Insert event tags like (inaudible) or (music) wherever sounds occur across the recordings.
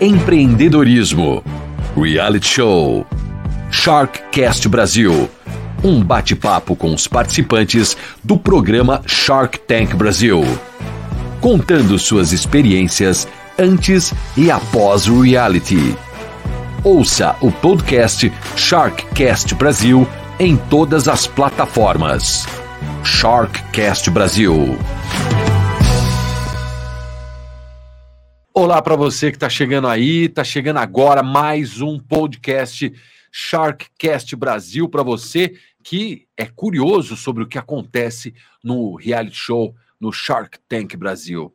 empreendedorismo, reality show, Sharkcast Brasil. Um bate-papo com os participantes do programa Shark Tank Brasil, contando suas experiências antes e após o reality. Ouça o podcast Sharkcast Brasil em todas as plataformas. Sharkcast Brasil. Olá para você que está chegando aí, está chegando agora mais um podcast Sharkcast Brasil para você que é curioso sobre o que acontece no reality show no Shark Tank Brasil.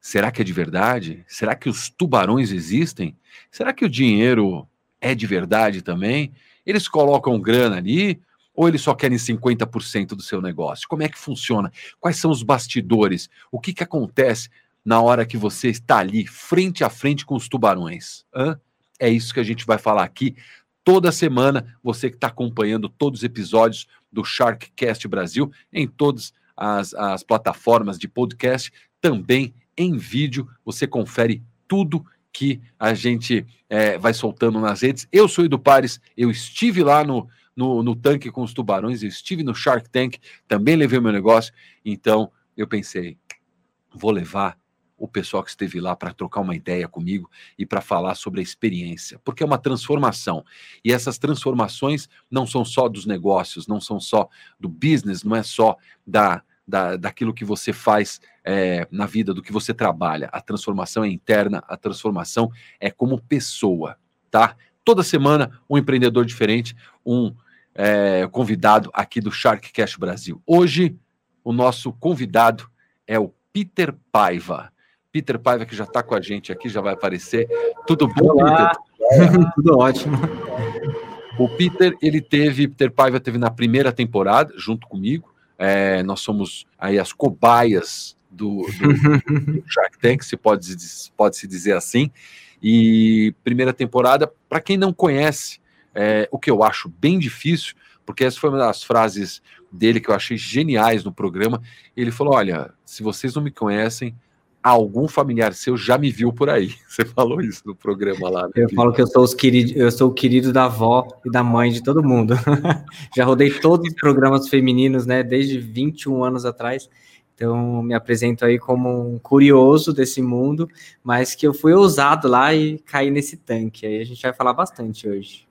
Será que é de verdade? Será que os tubarões existem? Será que o dinheiro é de verdade também? Eles colocam grana ali ou eles só querem 50% do seu negócio? Como é que funciona? Quais são os bastidores? O que, que acontece na hora que você está ali frente a frente com os tubarões. Hã? É isso que a gente vai falar aqui toda semana. Você que está acompanhando todos os episódios do Sharkcast Brasil em todas as, as plataformas de podcast, também em vídeo. Você confere tudo que a gente é, vai soltando nas redes. Eu sou Edu Pares, eu estive lá no, no, no tanque com os tubarões, eu estive no Shark Tank, também levei meu negócio, então eu pensei, vou levar o pessoal que esteve lá para trocar uma ideia comigo e para falar sobre a experiência, porque é uma transformação. E essas transformações não são só dos negócios, não são só do business, não é só da, da, daquilo que você faz é, na vida, do que você trabalha. A transformação é interna, a transformação é como pessoa, tá? Toda semana um empreendedor diferente, um é, convidado aqui do Shark Cash Brasil. Hoje, o nosso convidado é o Peter Paiva. Peter Paiva, que já está com a gente aqui, já vai aparecer. Tudo bom, Olá. Peter? (laughs) Tudo ótimo. O Peter, ele teve, Peter Paiva teve na primeira temporada, junto comigo. É, nós somos aí as cobaias do, do, do (laughs) Shark Tank, se pode, pode se dizer assim. E primeira temporada, para quem não conhece, é, o que eu acho bem difícil, porque essa foi uma das frases dele que eu achei geniais no programa. Ele falou: Olha, se vocês não me conhecem, algum familiar seu já me viu por aí. (laughs) Você falou isso no programa lá. Né? Eu falo que eu sou, os querido, eu sou o querido da avó e da mãe de todo mundo. (laughs) já rodei todos os programas femininos, né, desde 21 anos atrás. Então, me apresento aí como um curioso desse mundo, mas que eu fui ousado lá e caí nesse tanque. Aí a gente vai falar bastante hoje.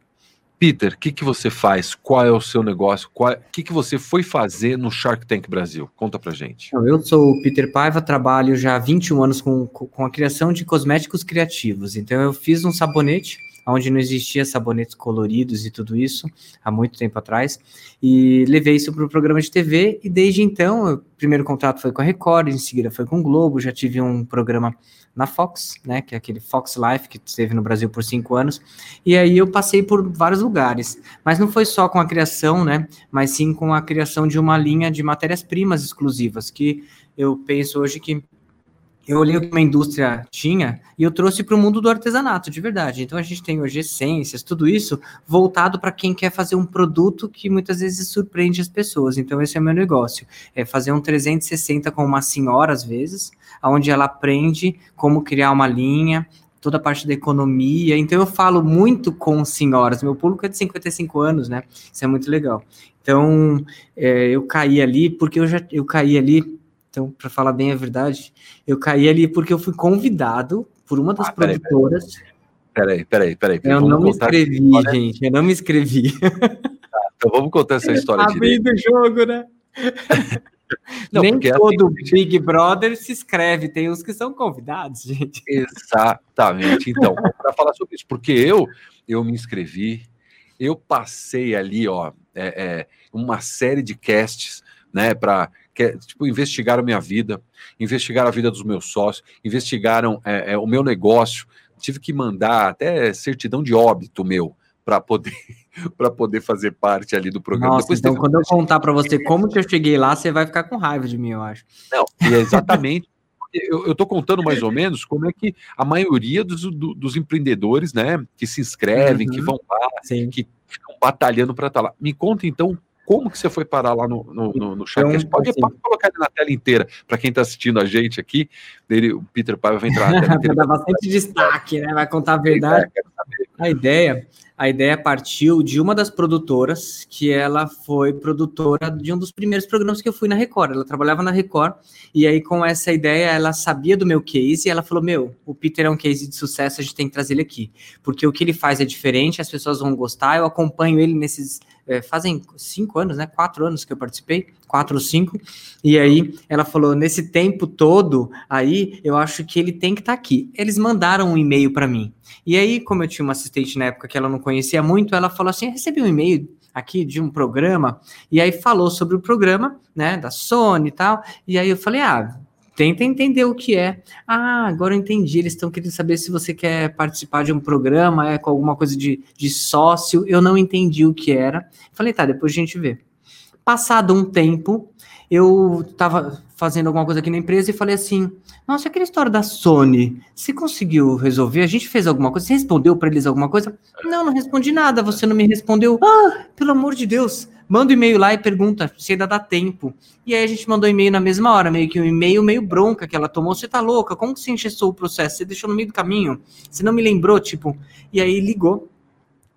Peter, o que, que você faz? Qual é o seu negócio? O que, que você foi fazer no Shark Tank Brasil? Conta pra gente. Eu sou o Peter Paiva, trabalho já há 21 anos com, com a criação de cosméticos criativos. Então, eu fiz um sabonete onde não existia sabonetes coloridos e tudo isso, há muito tempo atrás, e levei isso para o programa de TV, e desde então, o primeiro contrato foi com a Record, em seguida foi com o Globo, já tive um programa na Fox, né, que é aquele Fox Life que esteve no Brasil por cinco anos, e aí eu passei por vários lugares, mas não foi só com a criação, né, mas sim com a criação de uma linha de matérias-primas exclusivas, que eu penso hoje que eu olhei o que uma indústria tinha e eu trouxe para o mundo do artesanato, de verdade. Então a gente tem hoje essências, tudo isso voltado para quem quer fazer um produto que muitas vezes surpreende as pessoas. Então esse é meu negócio, é fazer um 360 com uma senhora às vezes, onde ela aprende como criar uma linha, toda a parte da economia. Então eu falo muito com senhoras. Meu público é de 55 anos, né? Isso é muito legal. Então é, eu caí ali porque eu já eu caí ali então, para falar bem a verdade, eu caí ali porque eu fui convidado por uma das ah, produtoras. Peraí, peraí, peraí. Eu não me inscrevi, gente. Eu não me inscrevi. Tá, então vamos contar essa história tá direito. do jogo, né? Não, Nem é todo assim, Big Brother se inscreve, tem uns que são convidados, gente. Exatamente. Então, (laughs) para falar sobre isso, porque eu eu me inscrevi, eu passei ali, ó, é, é, uma série de casts, né, para que tipo, investigaram minha vida, investigaram a vida dos meus sócios, investigaram é, é, o meu negócio. Tive que mandar até certidão de óbito meu para poder (laughs) para poder fazer parte ali do programa. Nossa, Depois então quando eu contar para você como que eu cheguei lá, você vai ficar com raiva de mim, eu acho. Não, é exatamente. eu estou contando mais ou menos como é que a maioria dos, do, dos empreendedores, né, que se inscrevem, uhum, que vão lá, sim. que ficam batalhando para estar tá lá. Me conta então como que você foi parar lá no, no, no, no chat? Então, pode, assim, pode, colocar ele na tela inteira, para quem está assistindo a gente aqui. Ele, o Peter Paiva vai entrar na tela (laughs) inteira. vai dar bastante destaque, né? Vai contar a verdade. A ideia a ideia partiu de uma das produtoras, que ela foi produtora de um dos primeiros programas que eu fui na Record. Ela trabalhava na Record, e aí com essa ideia ela sabia do meu case, e ela falou: Meu, o Peter é um case de sucesso, a gente tem que trazer ele aqui. Porque o que ele faz é diferente, as pessoas vão gostar, eu acompanho ele nesses é, fazem cinco anos, né? Quatro anos que eu participei, quatro ou cinco. E aí ela falou: nesse tempo todo, aí eu acho que ele tem que estar tá aqui. Eles mandaram um e-mail para mim. E aí, como eu tinha uma assistente na época que ela não conhecia muito, ela falou assim: recebi um e-mail aqui de um programa, e aí falou sobre o programa, né, da Sony e tal, e aí eu falei, ah, tenta entender o que é. Ah, agora eu entendi. Eles estão querendo saber se você quer participar de um programa, é com alguma coisa de, de sócio. Eu não entendi o que era. Falei, tá, depois a gente vê. Passado um tempo, eu estava fazendo alguma coisa aqui na empresa e falei assim: Nossa, aquela história da Sony, você conseguiu resolver? A gente fez alguma coisa? Você respondeu para eles alguma coisa? Não, não respondi nada. Você não me respondeu. Ah, pelo amor de Deus manda um e-mail lá e pergunta se ainda dá tempo. E aí a gente mandou e-mail na mesma hora, meio que um e-mail meio bronca que ela tomou. Você tá louca? Como que você engessou o processo? Você deixou no meio do caminho? Você não me lembrou, tipo? E aí ligou.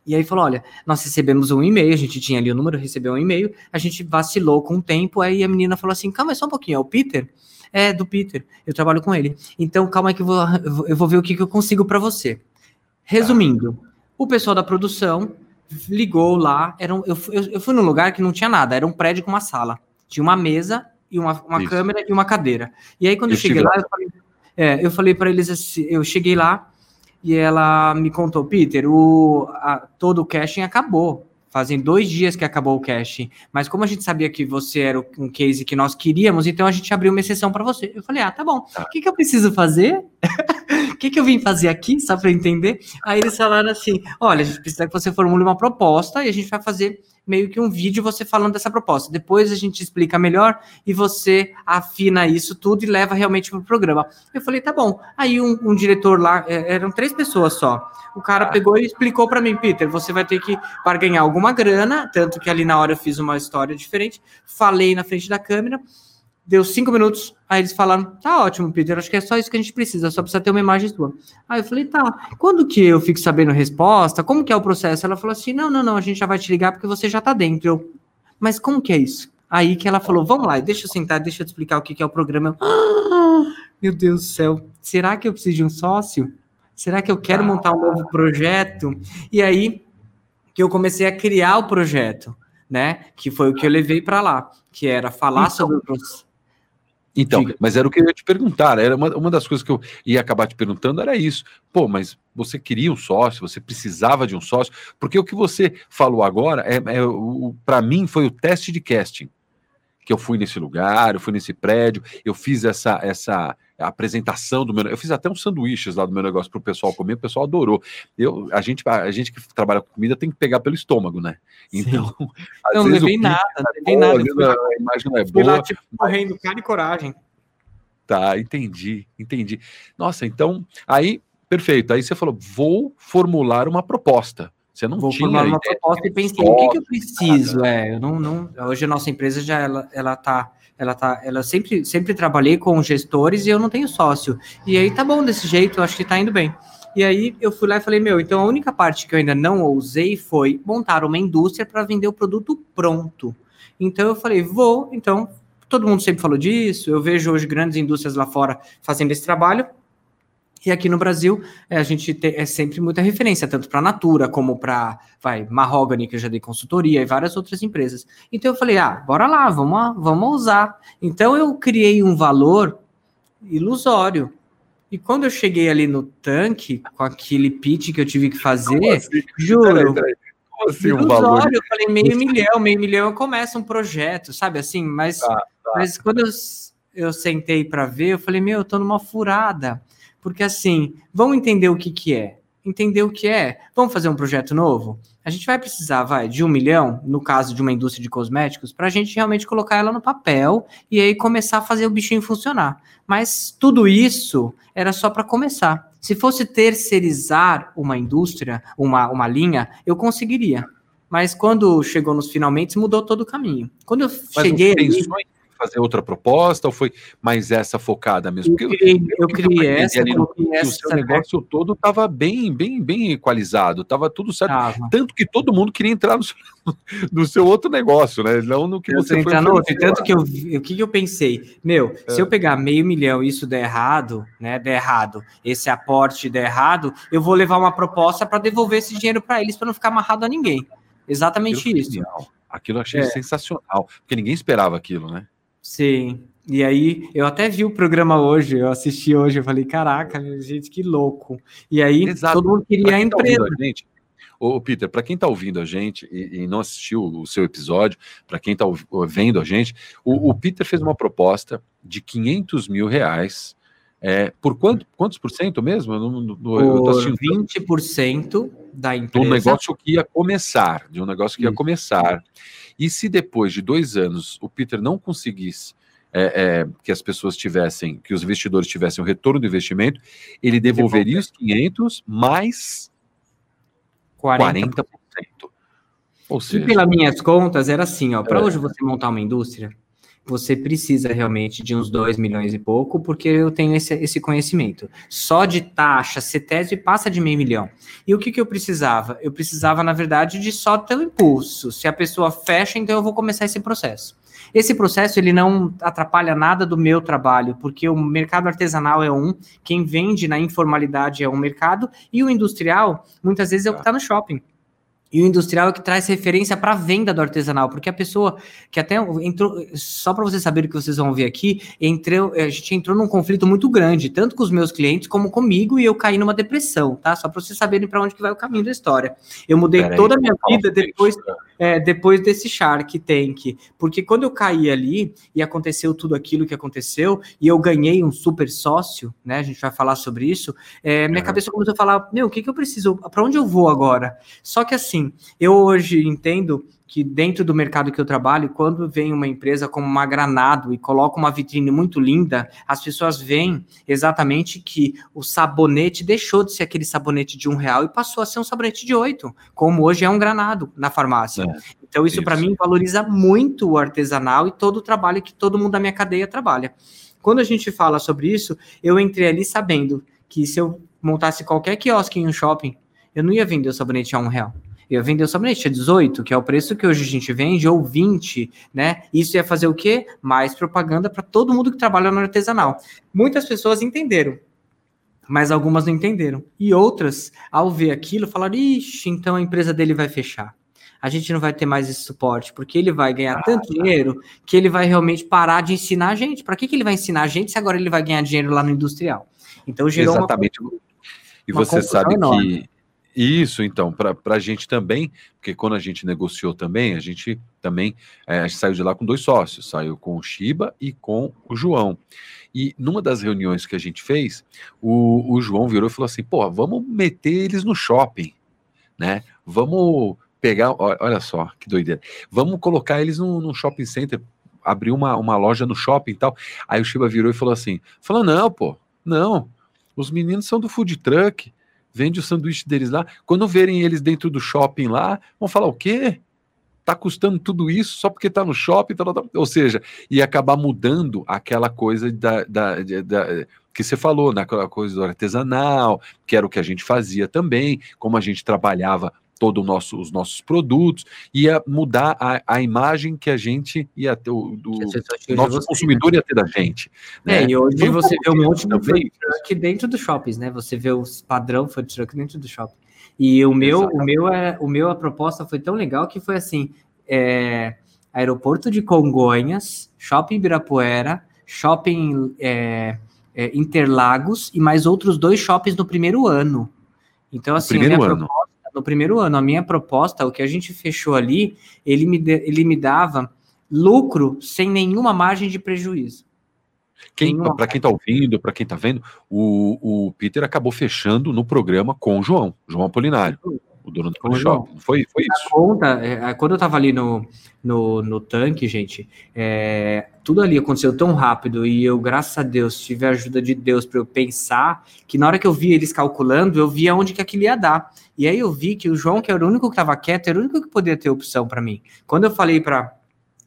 E aí falou: olha, nós recebemos um e-mail, a gente tinha ali o número, recebeu um e-mail, a gente vacilou com o tempo, aí a menina falou assim: calma, é só um pouquinho, é o Peter? É, do Peter, eu trabalho com ele. Então, calma aí que eu vou, eu vou ver o que, que eu consigo para você. Resumindo, o pessoal da produção ligou lá. Era um, eu, eu, eu, fui num lugar que não tinha nada, era um prédio com uma sala. Tinha uma mesa e uma, uma câmera e uma cadeira. E aí, quando eu, eu cheguei lá, lá, eu falei, é, eu falei para eles assim, eu cheguei lá e ela me contou, Peter, o, a, todo o caching acabou. Fazem dois dias que acabou o caching, mas como a gente sabia que você era um case que nós queríamos, então a gente abriu uma exceção para você. Eu falei, ah, tá bom. Tá. O que, que eu preciso fazer? O (laughs) que, que eu vim fazer aqui, só para entender? Aí eles falaram assim: olha, a gente precisa que você formule uma proposta e a gente vai fazer meio que um vídeo você falando dessa proposta. Depois a gente explica melhor e você afina isso tudo e leva realmente para o programa. Eu falei, tá bom. Aí um, um, diretor lá, é, eram três pessoas só. O cara pegou e explicou para mim, Peter, você vai ter que, para ganhar alguma grana, tanto que ali na hora eu fiz uma história diferente, falei na frente da câmera, Deu cinco minutos, aí eles falaram: tá ótimo, Peter, acho que é só isso que a gente precisa, só precisa ter uma imagem sua. Aí eu falei: tá, quando que eu fico sabendo a resposta? Como que é o processo? Ela falou assim: não, não, não, a gente já vai te ligar porque você já tá dentro. Eu, mas como que é isso? Aí que ela falou: vamos lá, deixa eu sentar, deixa eu te explicar o que, que é o programa. Eu, ah, meu Deus do céu, será que eu preciso de um sócio? Será que eu quero montar um novo projeto? E aí que eu comecei a criar o projeto, né? Que foi o que eu levei para lá, que era falar então, sobre o processo então, Diga. mas era o que eu ia te perguntar. Era uma, uma das coisas que eu ia acabar te perguntando era isso. Pô, mas você queria um sócio, você precisava de um sócio, porque o que você falou agora é, é para mim foi o teste de casting que eu fui nesse lugar, eu fui nesse prédio, eu fiz essa essa apresentação do meu, eu fiz até uns sanduíches lá do meu negócio para o pessoal comer, o pessoal adorou. Eu, a gente, a gente que trabalha com comida tem que pegar pelo estômago, né? Então, (laughs) não, não levei nada, não levei nada. A imagem não é boa. Lá, tipo, correndo cara e coragem. Tá, entendi, entendi. Nossa, então, aí, perfeito. Aí você falou, vou formular uma proposta. Você não Vou tinha formar uma proposta e pensei, o que, que eu preciso? É, eu não, não, hoje a nossa empresa já ela, ela tá, ela tá, ela sempre, sempre trabalhei com gestores e eu não tenho sócio. E aí tá bom desse jeito, acho que tá indo bem. E aí eu fui lá e falei, meu, então a única parte que eu ainda não ousei foi montar uma indústria para vender o produto pronto. Então eu falei, vou, então todo mundo sempre falou disso, eu vejo hoje grandes indústrias lá fora fazendo esse trabalho, e aqui no Brasil, é, a gente é sempre muita referência, tanto para a Natura como para vai Mahogany, que eu já dei consultoria, e várias outras empresas. Então eu falei, ah, bora lá, vamos, vamos usar. Então eu criei um valor ilusório. E quando eu cheguei ali no tanque, com aquele pitch que eu tive que fazer, assim? juro, peraí, peraí. Assim, um valor? eu falei meio milhão, meio milhão eu começo um projeto, sabe assim? Mas, tá, tá. mas quando eu, eu sentei para ver, eu falei, meu, eu tô numa furada porque assim, vamos entender o que, que é. Entender o que é. Vamos fazer um projeto novo? A gente vai precisar, vai, de um milhão, no caso de uma indústria de cosméticos, para a gente realmente colocar ela no papel e aí começar a fazer o bichinho funcionar. Mas tudo isso era só para começar. Se fosse terceirizar uma indústria, uma, uma linha, eu conseguiria. Mas quando chegou nos finalmente, mudou todo o caminho. Quando eu Mas cheguei. Pensou ali, fazer outra proposta ou foi mais essa focada mesmo? Eu criei, eu criei essa, ali essa. O seu negócio todo estava bem, bem, bem equalizado, estava tudo certo. Tava. Tanto que todo mundo queria entrar no seu, (laughs) no seu outro negócio, né? Não no que eu você foi. No outro. Tanto que eu, o que, que eu pensei? Meu, é. se eu pegar meio milhão e isso der errado, né? Der errado, esse aporte der errado, eu vou levar uma proposta para devolver esse dinheiro para eles para não ficar amarrado a ninguém. Exatamente isso. Aquilo eu achei é. sensacional, porque ninguém esperava aquilo, né? Sim. E aí, eu até vi o programa hoje, eu assisti hoje, eu falei, caraca, gente, que louco. E aí, Exato. todo mundo queria a empresa. Tá gente, Ô, Peter, para quem está ouvindo a gente e, e, não assistiu o seu episódio, para quem está vendo a gente, o, o, Peter fez uma proposta de 500 mil reais. É, por quanto, quantos por cento mesmo? Eu, não, eu tô assistindo... 20% da empresa. De um negócio que ia começar, de um negócio que ia começar. E se depois de dois anos o Peter não conseguisse é, é, que as pessoas tivessem, que os investidores tivessem o retorno do investimento, ele devolveria os 500 mais 40%. 40%. Ou seja, e pelas minhas contas, era assim, ó, para é. hoje você montar uma indústria, você precisa realmente de uns 2 milhões e pouco, porque eu tenho esse, esse conhecimento. Só de taxa, CETESB passa de meio milhão. E o que, que eu precisava? Eu precisava, na verdade, de só ter o impulso. Se a pessoa fecha, então eu vou começar esse processo. Esse processo ele não atrapalha nada do meu trabalho, porque o mercado artesanal é um, quem vende na informalidade é um mercado, e o industrial, muitas vezes, é o que está no shopping. E o industrial é que traz referência para a venda do artesanal, porque a pessoa que até entrou, só para vocês saberem o que vocês vão ver aqui, entrou, a gente entrou num conflito muito grande, tanto com os meus clientes como comigo, e eu caí numa depressão, tá? Só para vocês saberem para onde que vai o caminho da história. Eu mudei Pera toda aí, a minha vida depois, é, depois desse Shark Tank, porque quando eu caí ali e aconteceu tudo aquilo que aconteceu, e eu ganhei um super sócio, né? A gente vai falar sobre isso, é, minha cabeça começou a falar, meu, o que, que eu preciso, para onde eu vou agora? Só que assim, assim, eu hoje entendo que dentro do mercado que eu trabalho, quando vem uma empresa como uma Granado e coloca uma vitrine muito linda, as pessoas veem exatamente que o sabonete deixou de ser aquele sabonete de um real e passou a ser um sabonete de oito, como hoje é um Granado na farmácia. É, então isso, isso. para mim valoriza muito o artesanal e todo o trabalho que todo mundo da minha cadeia trabalha. Quando a gente fala sobre isso, eu entrei ali sabendo que se eu montasse qualquer quiosque em um shopping, eu não ia vender o sabonete a um real eu vender o sabonete a 18, que é o preço que hoje a gente vende, ou 20, né? Isso ia fazer o quê? Mais propaganda para todo mundo que trabalha no artesanal. Muitas pessoas entenderam, mas algumas não entenderam. E outras, ao ver aquilo, falaram: ixi, então a empresa dele vai fechar. A gente não vai ter mais esse suporte, porque ele vai ganhar ah, tanto dinheiro que ele vai realmente parar de ensinar a gente. Para que, que ele vai ensinar a gente se agora ele vai ganhar dinheiro lá no industrial? Então gerou Exatamente. Uma, e você sabe enorme. que isso, então, para a gente também, porque quando a gente negociou também, a gente também é, a gente saiu de lá com dois sócios, saiu com o Shiba e com o João. E numa das reuniões que a gente fez, o, o João virou e falou assim: pô, vamos meter eles no shopping, né? Vamos pegar, olha só que doideira, vamos colocar eles no, no shopping center, abrir uma, uma loja no shopping e tal. Aí o Shiba virou e falou assim: falou, não, pô, não, os meninos são do food truck vende o sanduíche deles lá. Quando verem eles dentro do shopping lá, vão falar o quê? Tá custando tudo isso só porque tá no shopping, ou seja, e acabar mudando aquela coisa da, da, da que você falou, naquela né? coisa do artesanal, que era o que a gente fazia também, como a gente trabalhava todos nosso, os nossos produtos, ia mudar a, a imagem que a gente ia ter, o do nosso consumidor ia ter da gente. Né? É, e hoje você vê um monte de food truck dentro dos shoppings, né? Você vê os padrão food truck dentro do shopping. E o meu, o meu, é, o meu, a proposta foi tão legal que foi assim, é, aeroporto de Congonhas, shopping Ibirapuera, shopping é, é, Interlagos e mais outros dois shoppings no primeiro ano. Então, assim, primeiro ano. Proposta, no primeiro ano. A minha proposta, o que a gente fechou ali, ele me, de, ele me dava lucro sem nenhuma margem de prejuízo. Para quem está ouvindo, para quem está vendo, o, o Peter acabou fechando no programa com o João, João Apolinário, o dono do Polishop. Foi, foi isso. Conta, é, quando eu tava ali no, no, no tanque, gente, é, tudo ali aconteceu tão rápido e eu, graças a Deus, tive a ajuda de Deus para eu pensar que na hora que eu vi eles calculando, eu via onde que aquilo ia dar. E aí eu vi que o João, que era o único que estava quieto, era o único que poderia ter opção para mim. Quando eu falei para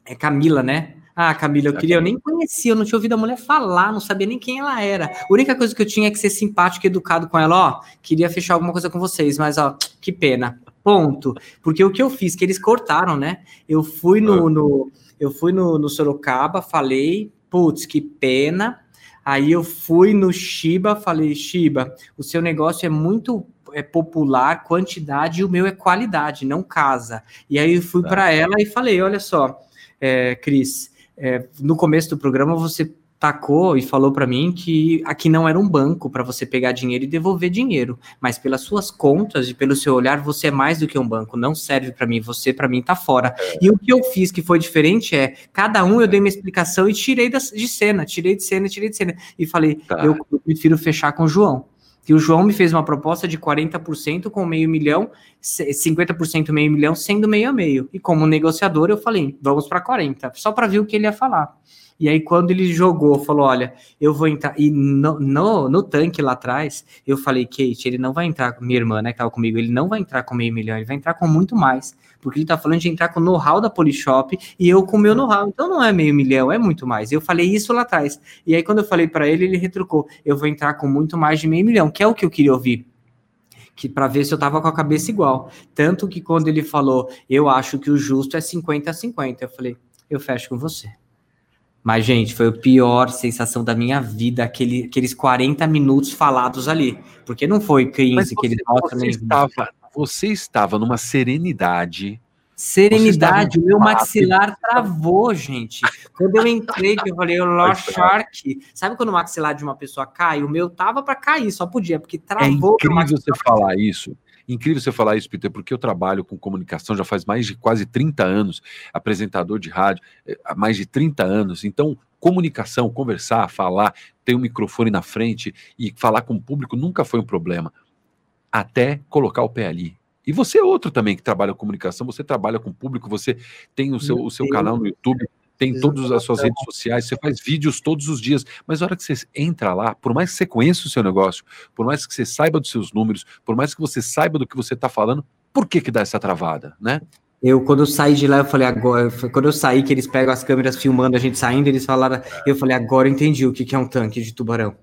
é Camila, né? Ah, Camila, eu queria, eu nem conhecia, eu não tinha ouvido a mulher falar, não sabia nem quem ela era. A única coisa que eu tinha é que ser simpático e educado com ela, ó, queria fechar alguma coisa com vocês, mas ó, que pena. Ponto. Porque o que eu fiz, que eles cortaram, né? Eu fui no, ah. no eu fui no, no Sorocaba, falei, putz, que pena. Aí eu fui no Shiba, falei, Shiba, o seu negócio é muito é popular, quantidade, e o meu é qualidade, não casa. E aí eu fui tá. para ela e falei, olha só, é, Cris, é, no começo do programa você tacou e falou para mim que aqui não era um banco para você pegar dinheiro e devolver dinheiro, mas pelas suas contas e pelo seu olhar você é mais do que um banco, não serve para mim, você para mim tá fora. É. E o que eu fiz que foi diferente é, cada um eu dei uma explicação e tirei de cena, tirei de cena, tirei de cena e falei, tá. eu, eu prefiro fechar com o João. Que o João me fez uma proposta de 40% com meio milhão, 50% meio milhão, sendo meio a meio. E como negociador, eu falei, vamos para 40, só para ver o que ele ia falar. E aí, quando ele jogou, falou: Olha, eu vou entrar. E no, no, no, tanque lá atrás, eu falei: Kate, ele não vai entrar, minha irmã, né, que tava comigo, ele não vai entrar com meio milhão, ele vai entrar com muito mais. Porque ele tá falando de entrar com o know-how da Polishop e eu com o meu know-how. Então não é meio milhão, é muito mais. Eu falei isso lá atrás. E aí, quando eu falei para ele, ele retrucou: Eu vou entrar com muito mais de meio milhão, que é o que eu queria ouvir que para ver se eu tava com a cabeça igual. Tanto que quando ele falou, eu acho que o justo é 50 a 50, eu falei, eu fecho com você. Mas, gente, foi a pior sensação da minha vida, aquele, aqueles 40 minutos falados ali. Porque não foi 15 que ele você, você estava, você estava numa serenidade. Serenidade, o meu maxilar travou, gente. Quando eu entrei, que eu falei, o Lost Shark. Sabe quando o maxilar de uma pessoa cai? O meu tava para cair, só podia, porque é travou. É incrível você falar isso. Incrível você falar isso, Peter, porque eu trabalho com comunicação já faz mais de quase 30 anos, apresentador de rádio eh, há mais de 30 anos. Então, comunicação, conversar, falar, ter um microfone na frente e falar com o público nunca foi um problema. Até colocar o pé ali. E você é outro também que trabalha com comunicação, você trabalha com o público, você tem o seu, o seu canal no YouTube, tem todas as suas redes sociais, você faz vídeos todos os dias, mas a hora que você entra lá, por mais que você conheça o seu negócio, por mais que você saiba dos seus números, por mais que você saiba do que você está falando, por que que dá essa travada, né? Eu, quando eu saí de lá, eu falei, agora, quando eu saí, que eles pegam as câmeras filmando a gente saindo, eles falaram, eu falei, agora eu entendi o que, que é um tanque de tubarão.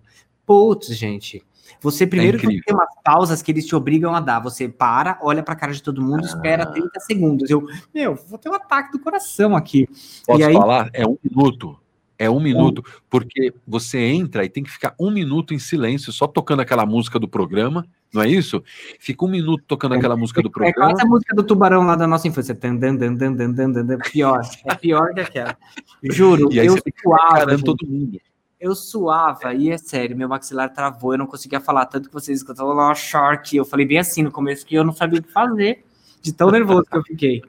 Putz, gente, você é primeiro é tem umas pausas que eles te obrigam a dar. Você para, olha para a cara de todo mundo, ah. espera 30 segundos. Eu, meu, vou ter um ataque do coração aqui. Posso aí... falar? É um minuto. É um minuto, porque você entra e tem que ficar um minuto em silêncio, só tocando aquela música do programa, não é isso? Fica um minuto tocando é, aquela música do programa. É quase a música do tubarão lá da nossa infância. Dan, dan, dan, dan, dan, dan, dan, pior, é pior que aquela. Juro, (laughs) eu fica todo mundo. Eu suava, e é sério, meu maxilar travou, eu não conseguia falar tanto que vocês escutavam lá, shark. Eu falei bem assim no começo que eu não sabia o que fazer, de tão nervoso que eu fiquei.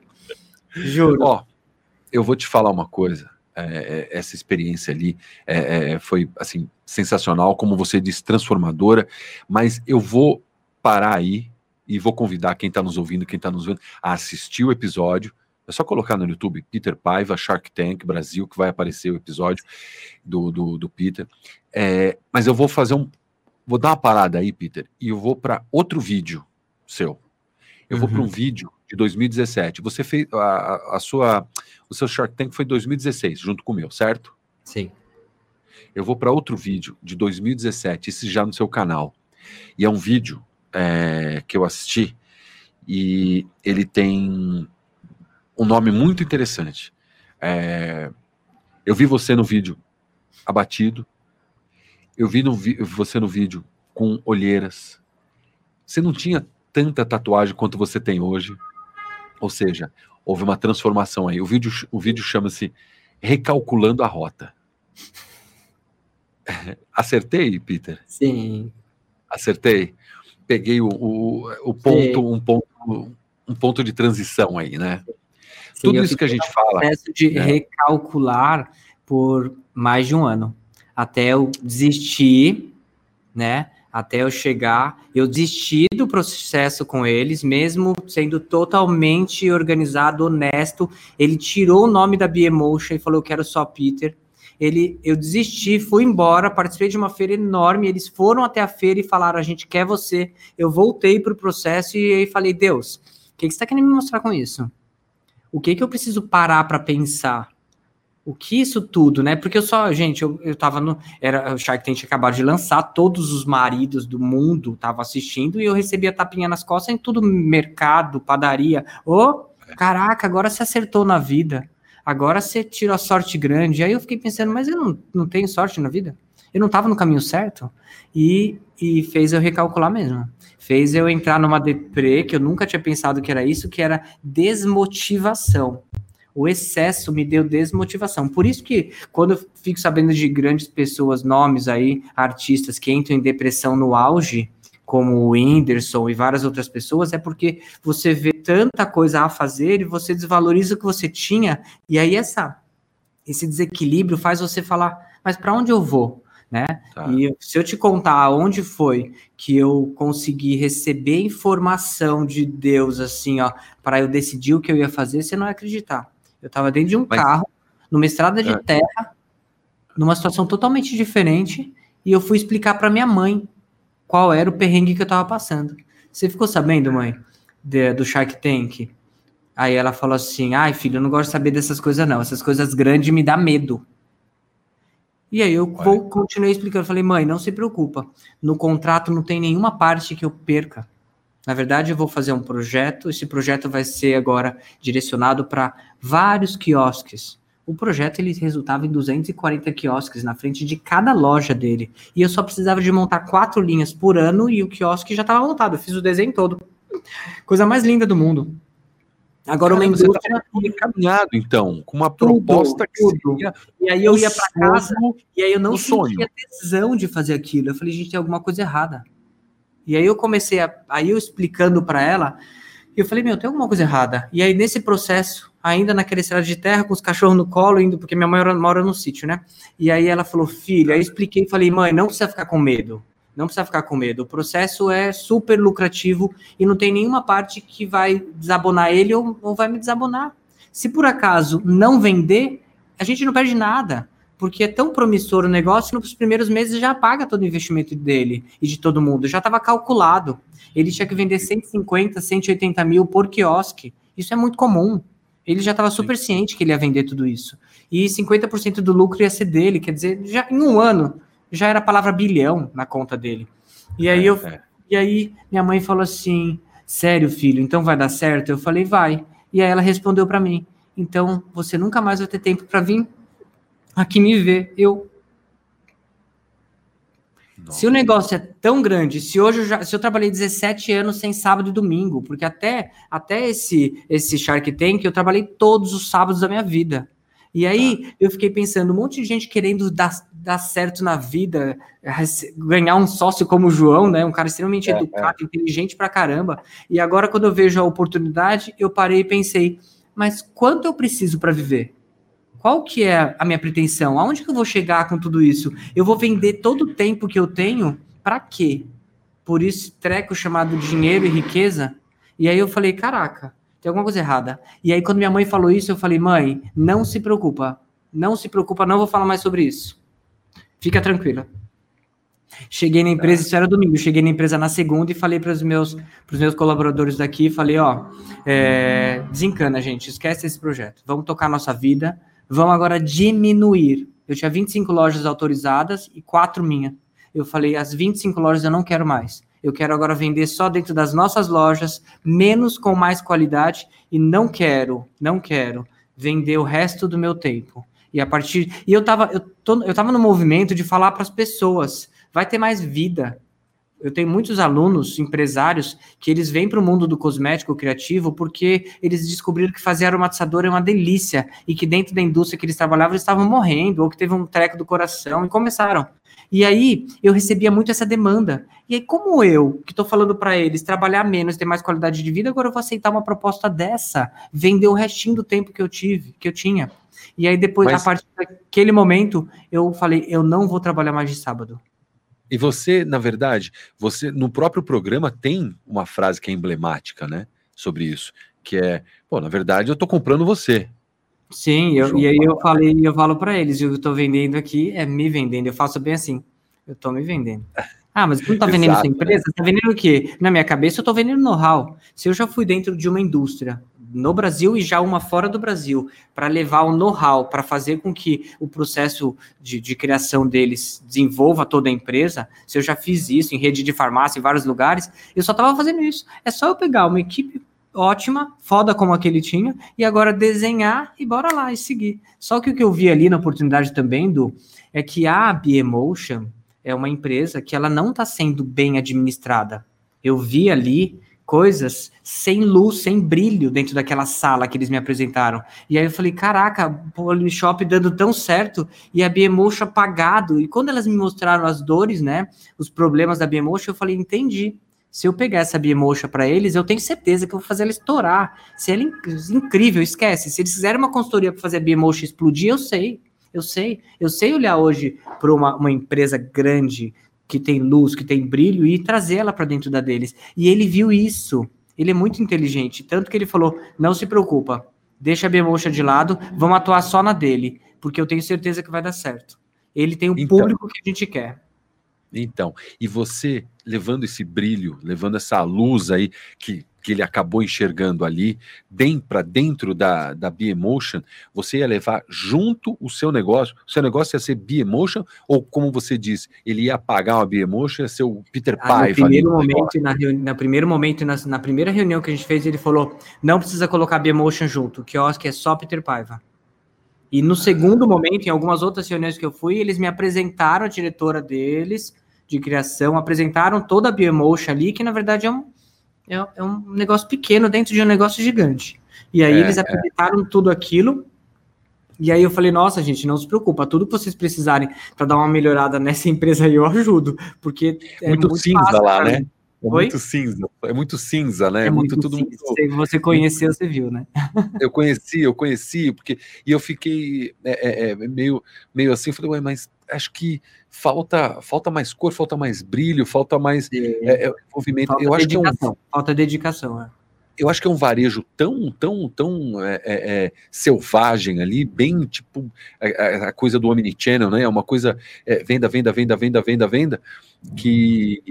Juro. Ó, eu vou te falar uma coisa. É, é essa experiência ali é, é, foi assim sensacional, como você disse, transformadora. Mas eu vou parar aí e vou convidar quem está nos ouvindo, quem está nos vendo, a assistir o episódio é só colocar no YouTube Peter Paiva, Shark Tank Brasil, que vai aparecer o episódio do, do, do Peter. É, mas eu vou fazer um. Vou dar uma parada aí, Peter, e eu vou para outro vídeo seu. Eu uhum. vou para um vídeo de 2017. Você fez a, a sua. O seu Shark Tank foi em 2016, junto com o meu, certo? Sim. Eu vou para outro vídeo de 2017, esse já no seu canal. E é um vídeo é, que eu assisti e ele tem um nome muito interessante. É, eu vi você no vídeo abatido, eu vi no você no vídeo com olheiras. Você não tinha tanta tatuagem quanto você tem hoje. Ou seja, houve uma transformação aí. O vídeo, o vídeo chama-se Recalculando a Rota. (laughs) Acertei, Peter? Sim. Acertei. Peguei o, o, o ponto, um ponto, um ponto de transição aí, né? Sim, Tudo isso que a gente fala. processo de né? recalcular por mais de um ano. Até eu desistir, né? até eu chegar, eu desisti do processo com eles, mesmo sendo totalmente organizado, honesto. Ele tirou o nome da Biemotion e falou: Eu quero só Peter. Ele, eu desisti, fui embora, participei de uma feira enorme. Eles foram até a feira e falaram: A gente quer você. Eu voltei para o processo e aí falei: Deus, o que, que você está querendo me mostrar com isso? O que, que eu preciso parar para pensar? o que isso tudo, né? Porque eu só, gente, eu, eu tava no. Era, o Shark Tank acabado de lançar, todos os maridos do mundo estavam assistindo e eu recebia tapinha nas costas em tudo mercado, padaria. Ô, oh, caraca, agora você acertou na vida. Agora você tirou a sorte grande. Aí eu fiquei pensando, mas eu não, não tenho sorte na vida? Eu não tava no caminho certo? E, e fez eu recalcular mesmo. Fez eu entrar numa deprê, que eu nunca tinha pensado que era isso, que era desmotivação o excesso me deu desmotivação. Por isso que quando eu fico sabendo de grandes pessoas, nomes aí, artistas que entram em depressão no auge, como o Whindersson e várias outras pessoas, é porque você vê tanta coisa a fazer e você desvaloriza o que você tinha, e aí essa esse desequilíbrio faz você falar, mas para onde eu vou? Né? Tá. E se eu te contar onde foi que eu consegui receber informação de Deus assim, ó, para eu decidir o que eu ia fazer, você não vai acreditar. Eu estava dentro de um Mas... carro, numa estrada de é. terra, numa situação totalmente diferente, e eu fui explicar para minha mãe qual era o perrengue que eu estava passando. Você ficou sabendo, mãe, de, do Shark Tank? Aí ela falou assim: ai, filho, eu não gosto de saber dessas coisas, não. Essas coisas grandes me dá medo. E aí eu vou, continuei explicando. Falei, mãe, não se preocupa. No contrato não tem nenhuma parte que eu perca. Na verdade, eu vou fazer um projeto. Esse projeto vai ser agora direcionado para vários quiosques. O projeto ele resultava em 240 quiosques na frente de cada loja dele. E eu só precisava de montar quatro linhas por ano e o quiosque já estava montado. Eu fiz o desenho todo. Coisa mais linda do mundo. Agora Caramba, uma indústria você tá caminhado então, com uma tudo, proposta que tudo. Seria e aí eu ia para casa e aí eu não sentia sonho. tesão de fazer aquilo. Eu falei, gente, tem alguma coisa errada. E aí eu comecei a, aí eu explicando para ela, eu falei, meu, tem alguma coisa errada. E aí nesse processo, ainda naquela estrada de terra, com os cachorros no colo, indo, porque minha mãe mora, mora no sítio, né? E aí ela falou, filha, aí eu expliquei falei, mãe, não precisa ficar com medo. Não precisa ficar com medo. O processo é super lucrativo e não tem nenhuma parte que vai desabonar ele ou, ou vai me desabonar. Se por acaso não vender, a gente não perde nada porque é tão promissor o negócio que nos primeiros meses já paga todo o investimento dele e de todo mundo. Já estava calculado. Ele tinha que vender 150, 180 mil por quiosque. Isso é muito comum. Ele já estava super ciente que ele ia vender tudo isso. E 50% do lucro ia ser dele. Quer dizer, já em um ano já era a palavra bilhão na conta dele. E aí, é, eu, é. e aí minha mãe falou assim: Sério, filho, então vai dar certo? Eu falei: Vai. E aí ela respondeu para mim: Então você nunca mais vai ter tempo para vir aqui me vê, eu. Nossa. Se o negócio é tão grande, se hoje eu já, se eu trabalhei 17 anos sem sábado e domingo, porque até até esse esse Shark Tank eu trabalhei todos os sábados da minha vida. E aí tá. eu fiquei pensando, um monte de gente querendo dar, dar certo na vida, ganhar um sócio como o João, né? Um cara extremamente é, educado, é. inteligente pra caramba. E agora, quando eu vejo a oportunidade, eu parei e pensei, mas quanto eu preciso para viver? Qual que é a minha pretensão? Aonde que eu vou chegar com tudo isso? Eu vou vender todo o tempo que eu tenho para quê? Por isso treco chamado dinheiro e riqueza? E aí eu falei, caraca, tem alguma coisa errada. E aí quando minha mãe falou isso, eu falei, mãe, não se preocupa. Não se preocupa, não vou falar mais sobre isso. Fica tranquila. Cheguei na empresa, isso era domingo, cheguei na empresa na segunda e falei para os meus, meus colaboradores daqui, falei, ó, é, desencana, gente, esquece esse projeto. Vamos tocar nossa vida, vão agora diminuir. Eu tinha 25 lojas autorizadas e quatro minhas. Eu falei, as 25 lojas eu não quero mais. Eu quero agora vender só dentro das nossas lojas, menos com mais qualidade e não quero, não quero vender o resto do meu tempo. E a partir e eu tava eu, tô, eu tava no movimento de falar para as pessoas, vai ter mais vida, eu tenho muitos alunos, empresários, que eles vêm para o mundo do cosmético criativo porque eles descobriram que fazer aromatizador é uma delícia e que dentro da indústria que eles trabalhavam eles estavam morrendo ou que teve um treco do coração e começaram. E aí eu recebia muito essa demanda. E aí, como eu, que estou falando para eles trabalhar menos, ter mais qualidade de vida, agora eu vou aceitar uma proposta dessa, vender o restinho do tempo que eu tive, que eu tinha. E aí depois, Mas... a partir daquele momento, eu falei, eu não vou trabalhar mais de sábado E você, na verdade, você no próprio programa tem uma frase que é emblemática, né? Sobre isso, que é, pô, na verdade eu tô comprando você. Sim, eu, e aí eu falei, eu falo para eles, eu tô vendendo aqui, é me vendendo, eu faço bem assim, eu tô me vendendo. Ah, mas você não tá (laughs) vendendo Exato, sua empresa? Né? Tá vendendo o quê? Na minha cabeça eu tô vendendo know-how. Se eu já fui dentro de uma indústria no Brasil e já uma fora do Brasil, para levar o know-how, para fazer com que o processo de, de, criação deles desenvolva toda a empresa, se eu já fiz isso em rede de farmácia, em vários lugares, eu só estava fazendo isso. É só eu pegar uma equipe ótima, foda como aquele tinha, e agora desenhar e bora lá e seguir. Só que o que eu vi ali na oportunidade também, do é que a Biemotion é uma empresa que ela não está sendo bem administrada. Eu vi ali coisas sem luz, sem brilho dentro daquela sala que eles me apresentaram. E aí eu falei, caraca, o Polishop dando tão certo e a Biemotion apagado. E quando elas me mostraram as dores, né, os problemas da Biemotion, eu falei, entendi. Se eu pegar essa Biemotion para eles, eu tenho certeza que eu vou fazer ela estourar. Se ela é incrível, esquece. Se eles fizerem uma consultoria para fazer a Biemotion explodir, eu sei. Eu sei. Eu sei olhar hoje para uma, uma empresa grande que tem luz, que tem brilho, e trazer ela para dentro da deles. E ele viu isso. Ele é muito inteligente, tanto que ele falou: não se preocupa, deixa a Bemocha de lado, vamos atuar só na dele, porque eu tenho certeza que vai dar certo. Ele tem o então, público que a gente quer. Então, e você levando esse brilho, levando essa luz aí que que ele acabou enxergando ali, para dentro da, da B-Emotion, você ia levar junto o seu negócio. O seu negócio ia ser B-Emotion, ou como você diz, ele ia pagar uma B-Emotion, ia ser o Peter ah, Paiva. No primeiro momento, na, na, primeiro momento na, na, primeira reunião que a gente fez, ele falou: não precisa colocar B-Emotion junto, o quiosque é só Peter Paiva. E no segundo momento, em algumas outras reuniões que eu fui, eles me apresentaram a diretora deles de criação, apresentaram toda a B-Emotion ali, que na verdade é um é, é um negócio pequeno dentro de um negócio gigante. E aí é, eles é. apresentaram tudo aquilo. E aí eu falei, nossa, gente, não se preocupa, tudo que vocês precisarem para dar uma melhorada nessa empresa aí eu ajudo, porque é muito, muito cinza lá, né? É Oi? muito cinza, é muito cinza, né? É muito, muito tudo muito... Você conheceu, você viu, né? (laughs) eu conheci, eu conheci, porque e eu fiquei é, é, é, meio, meio assim, falei, ué, mas acho que falta, falta mais cor, falta mais brilho, falta mais é, é, envolvimento. Falta eu acho que é um, falta dedicação, é eu acho que é um varejo tão, tão, tão é, é, é selvagem ali, bem tipo a, a, coisa do omnichannel, né? É uma coisa é, venda, venda, venda, venda, venda, venda, que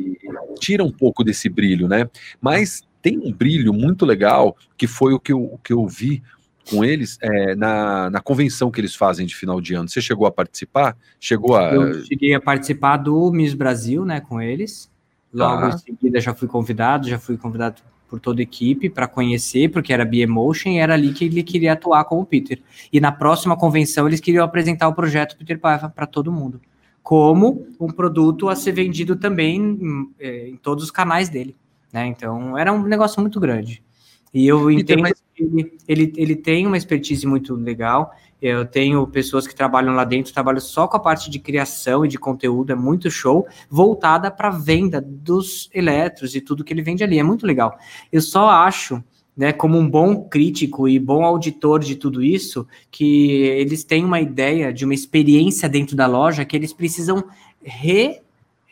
tira um pouco desse brilho, né? Mas tem um brilho muito legal que foi o que eu, o que eu vi com eles é, na, na convenção que eles fazem de final de ano. Você chegou a participar? Chegou a. Eu cheguei a participar do Miss Brasil, né, com eles. Logo ah. em seguida já fui convidado, já fui convidado por toda a equipe para conhecer, porque era B-Emotion e era ali que ele queria atuar como Peter. E na próxima convenção eles queriam apresentar o projeto Peter Paiva para todo mundo, como um produto a ser vendido também em, é, em, todos os canais dele. Né? Então era um negócio muito grande. E eu entendo mais... que ele, ele, ele tem uma expertise muito legal. Eu tenho pessoas que trabalham lá dentro, trabalham só com a parte de criação e de conteúdo, é muito show, voltada para venda dos eletros e tudo que ele vende ali. É muito legal. Eu só acho, né, como um bom crítico e bom auditor de tudo isso, que eles têm uma ideia de uma experiência dentro da loja que eles precisam re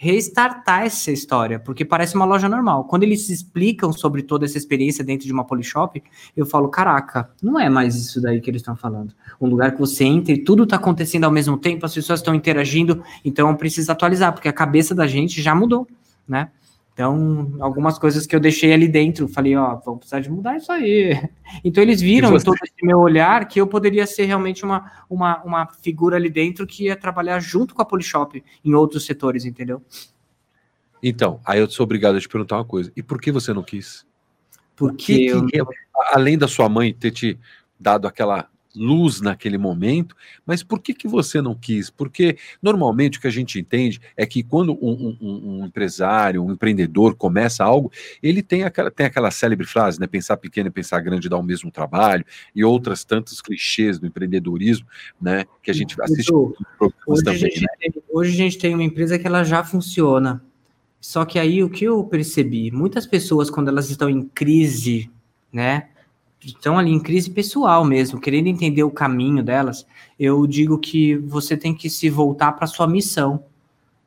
restartar essa história, porque parece uma loja normal. Quando eles explicam sobre toda essa experiência dentro de uma Polishop, eu falo, caraca, não é mais isso daí que eles estão falando. Um lugar que você entra e tudo está acontecendo ao mesmo tempo, as pessoas estão interagindo, então precisa atualizar, porque a cabeça da gente já mudou, né? Então, algumas coisas que eu deixei ali dentro, falei, ó, vamos precisar de mudar isso aí. (laughs) Então, eles viram você... em todo esse meu olhar que eu poderia ser realmente uma, uma, uma figura ali dentro que ia trabalhar junto com a Polishop em outros setores, entendeu? Então, aí eu sou obrigado a te perguntar uma coisa. E por que você não quis? Porque que, que, eu... além da sua mãe ter te dado aquela luz naquele momento, mas por que, que você não quis? Porque normalmente o que a gente entende é que quando um, um, um empresário, um empreendedor começa algo, ele tem aquela, tem aquela célebre frase, né? Pensar pequeno e pensar grande dá o mesmo trabalho, e outras tantos clichês do empreendedorismo, né? Que a gente assiste hoje, também, a gente né? tem, hoje a gente tem uma empresa que ela já funciona. Só que aí o que eu percebi, muitas pessoas, quando elas estão em crise, né? Estão ali em crise pessoal mesmo, querendo entender o caminho delas, eu digo que você tem que se voltar para sua missão.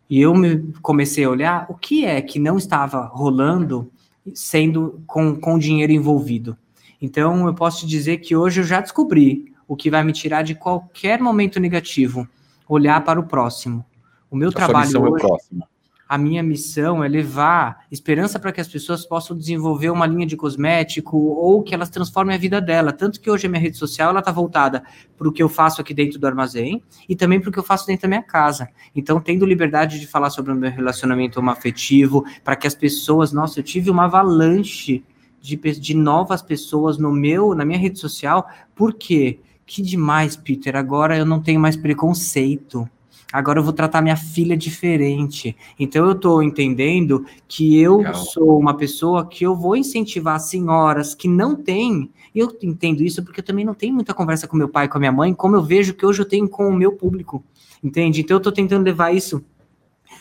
E eu me comecei a olhar o que é que não estava rolando sendo com, com dinheiro envolvido. Então, eu posso te dizer que hoje eu já descobri o que vai me tirar de qualquer momento negativo, olhar para o próximo. O meu a trabalho é hoje, é a minha missão é levar esperança para que as pessoas possam desenvolver uma linha de cosmético ou que elas transformem a vida dela. Tanto que hoje a minha rede social ela está voltada para o que eu faço aqui dentro do armazém e também para o que eu faço dentro da minha casa. Então, tendo liberdade de falar sobre o meu relacionamento homoafetivo, para que as pessoas, nossa, eu tive uma avalanche de, de novas pessoas no meu, na minha rede social, por quê? Que demais, Peter. Agora eu não tenho mais preconceito agora eu vou tratar minha filha diferente. Então eu estou entendendo que eu Legal. sou uma pessoa que eu vou incentivar senhoras que não têm. Eu entendo isso porque eu também não tenho muita conversa com meu pai e com a minha mãe, como eu vejo que hoje eu tenho com o meu público. Entende? Então eu estou tentando levar isso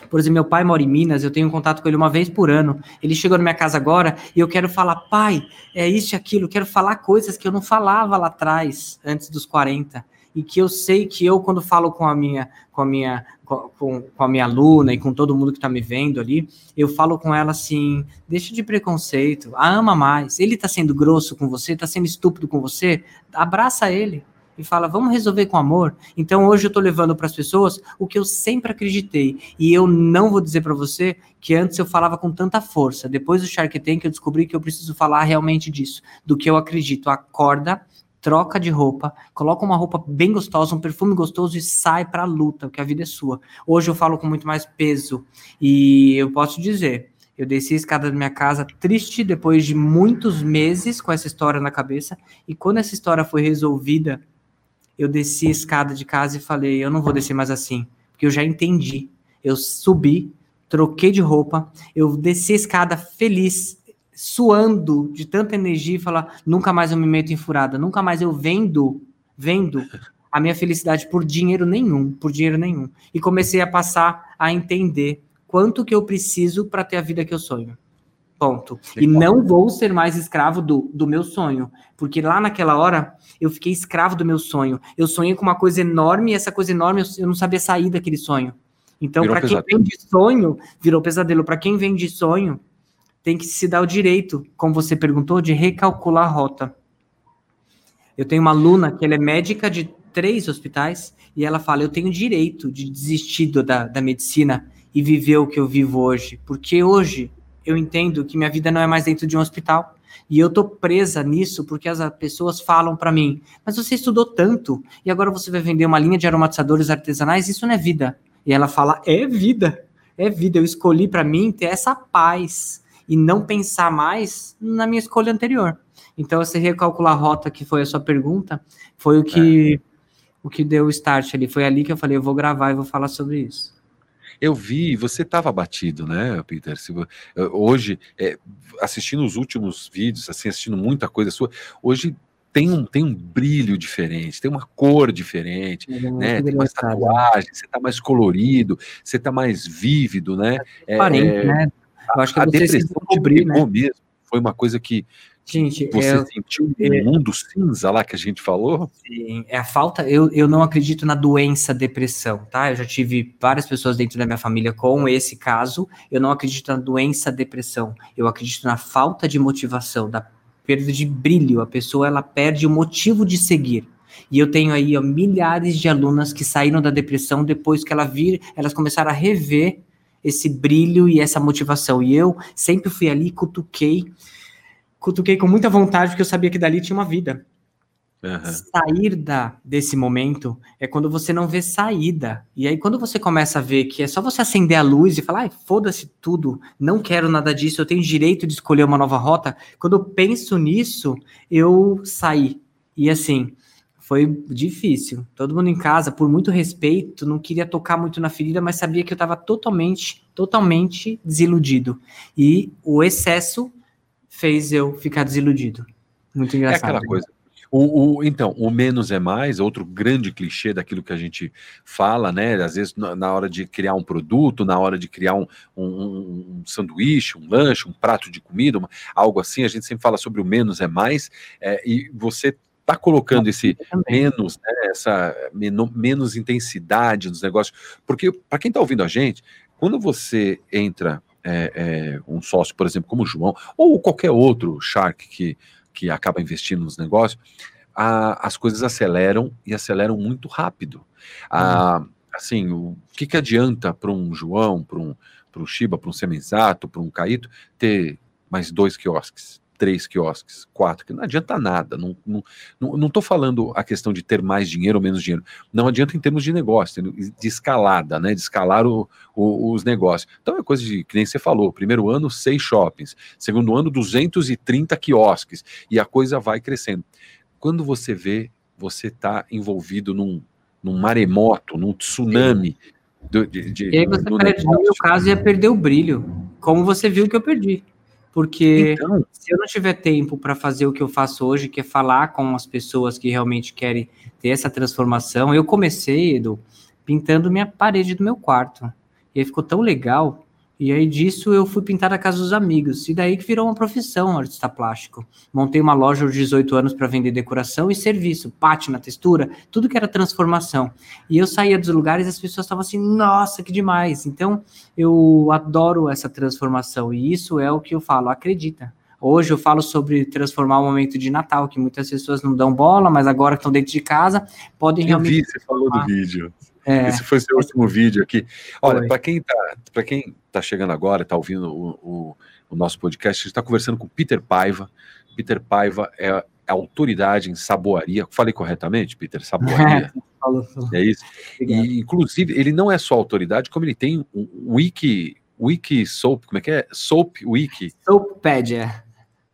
por exemplo, meu pai mora em Minas, eu tenho contato com ele uma vez por ano. Ele chegou na minha casa agora e eu quero falar, pai, é isso e aquilo, quero falar coisas que eu não falava lá atrás, antes dos 40 e que eu sei que eu, quando falo com a minha, com a minha, com, com a minha aluna e com todo mundo que está me vendo ali, eu falo com ela assim: deixa de preconceito, a ama mais. Ele está sendo grosso com você, está sendo estúpido com você, abraça ele e fala, vamos resolver com amor. Então hoje eu estou levando para as pessoas o que eu sempre acreditei. E eu não vou dizer para você que antes eu falava com tanta força. Depois do Shark Tank eu descobri que eu preciso falar realmente disso, do que eu acredito. Acorda troca de roupa, coloca uma roupa bem gostosa, um perfume gostoso e sai para a luta, porque a vida é sua. Hoje eu falo com muito mais peso e eu posso dizer, eu desci a escada da minha casa triste depois de muitos meses com essa história na cabeça e quando essa história foi resolvida, eu desci a escada de casa e falei, eu não vou descer mais assim, porque eu já entendi. Eu subi, troquei de roupa, eu desci a escada feliz, suando de tanta energia e falar: nunca mais eu me meto em furada, nunca mais eu vendo, vendo a minha felicidade por dinheiro nenhum, por dinheiro nenhum. E comecei a passar a entender quanto que eu preciso para ter a vida que eu sonho. Ponto. E não vou ser mais escravo do, do meu sonho. Porque lá naquela hora eu fiquei escravo do meu sonho. Eu sonhei com uma coisa enorme e essa coisa enorme eu, eu não sabia sair daquele sonho. Então, para quem vem de sonho, virou pesadelo. Para quem vem de sonho, tem que se dar o direito, como você perguntou, de recalcular a rota. Eu tenho uma aluna que ela é médica de três hospitais e ela fala: Eu tenho direito de desistir da, da medicina e viver o que eu vivo hoje, porque hoje eu entendo que minha vida não é mais dentro de um hospital. E eu tô presa nisso porque as pessoas falam para mim: Mas você estudou tanto e agora você vai vender uma linha de aromatizadores artesanais? Isso não é vida. E ela fala: É vida. É vida. Eu escolhi para mim ter essa paz e não pensar mais na minha escolha anterior. Então, você recalcular a rota, que foi a sua pergunta, foi o que, é. o que deu o start ali. Foi ali que eu falei, eu vou gravar e vou falar sobre isso. Eu vi, você estava abatido, né, Peter? Se, hoje, é, assistindo os últimos vídeos, assim, assistindo muita coisa sua, hoje tem um, tem um brilho diferente, tem uma cor diferente, é, né? Tem mais tatuagem, você está mais colorido, você está mais vívido, né? É, é, né? Eu acho que a depressão te pegou né? mesmo. Foi uma coisa que Gente, você é, sentiu é, mundo cinza lá que a gente falou? Sim, é a falta. Eu, eu não acredito na doença depressão, tá? Eu já tive várias pessoas dentro da minha família com esse caso. Eu não acredito na doença depressão. Eu acredito na falta de motivação, da perda de brilho. A pessoa ela perde o motivo de seguir. E eu tenho aí ó, milhares de alunas que saíram da depressão depois que ela vir, elas começaram a rever esse brilho e essa motivação. E eu sempre fui ali, cutuquei, cutuquei com muita vontade, porque eu sabia que dali tinha uma vida. Uhum. Sair da, desse momento é quando você não vê saída. E aí, quando você começa a ver que é só você acender a luz e falar, ai, foda-se tudo, não quero nada disso, eu tenho direito de escolher uma nova rota. Quando eu penso nisso, eu saí. E assim, foi difícil. Todo mundo em casa, por muito respeito, não queria tocar muito na ferida, mas sabia que eu estava totalmente, totalmente desiludido. E o excesso fez eu ficar desiludido. Muito engraçado. É aquela coisa. O, o, então, o menos é mais, outro grande clichê daquilo que a gente fala, né? Às vezes, na, na hora de criar um produto, na hora de criar um, um, um sanduíche, um lanche, um prato de comida, uma, algo assim, a gente sempre fala sobre o menos é mais, é, e você está colocando esse menos, né, essa menos intensidade nos negócios, porque para quem está ouvindo a gente, quando você entra é, é, um sócio, por exemplo, como o João, ou qualquer outro Shark que, que acaba investindo nos negócios, a, as coisas aceleram e aceleram muito rápido. A, uhum. Assim, o que, que adianta para um João, para um, um Shiba, para um Semenzato, para um Caíto, ter mais dois quiosques? Três quiosques, quatro, que não adianta nada. Não estou não, não, não falando a questão de ter mais dinheiro ou menos dinheiro. Não adianta em termos de negócio, de escalada, né? De escalar o, o, os negócios. Então é coisa de, que nem você falou, primeiro ano, seis shoppings, segundo ano, 230 quiosques, e a coisa vai crescendo. Quando você vê, você está envolvido num, num maremoto, num tsunami. Do, de, de, e aí você perde, no meu caso, ia perder o brilho, como você viu que eu perdi. Porque então, se eu não tiver tempo para fazer o que eu faço hoje, que é falar com as pessoas que realmente querem ter essa transformação, eu comecei, Edu, pintando minha parede do meu quarto. E aí ficou tão legal e aí disso eu fui pintar a casa dos amigos. E daí que virou uma profissão, artista plástico. Montei uma loja aos 18 anos para vender decoração e serviço, pátina, textura, tudo que era transformação. E eu saía dos lugares e as pessoas estavam assim, nossa, que demais. Então eu adoro essa transformação e isso é o que eu falo, acredita. Hoje eu falo sobre transformar o momento de Natal, que muitas pessoas não dão bola, mas agora que estão dentro de casa, podem eu realmente. Vi, você falou do vídeo. É, Esse foi seu último vídeo aqui. Olha, para quem está quem tá chegando agora, está ouvindo o, o, o, nosso podcast, a gente está conversando com Peter Paiva. Peter Paiva é autoridade em saboaria. Falei corretamente, Peter? Saboaria. (laughs) é isso. E, inclusive, ele não é só autoridade, como ele tem um wiki, wiki soap, como é que é? Soap wiki. Soappedia.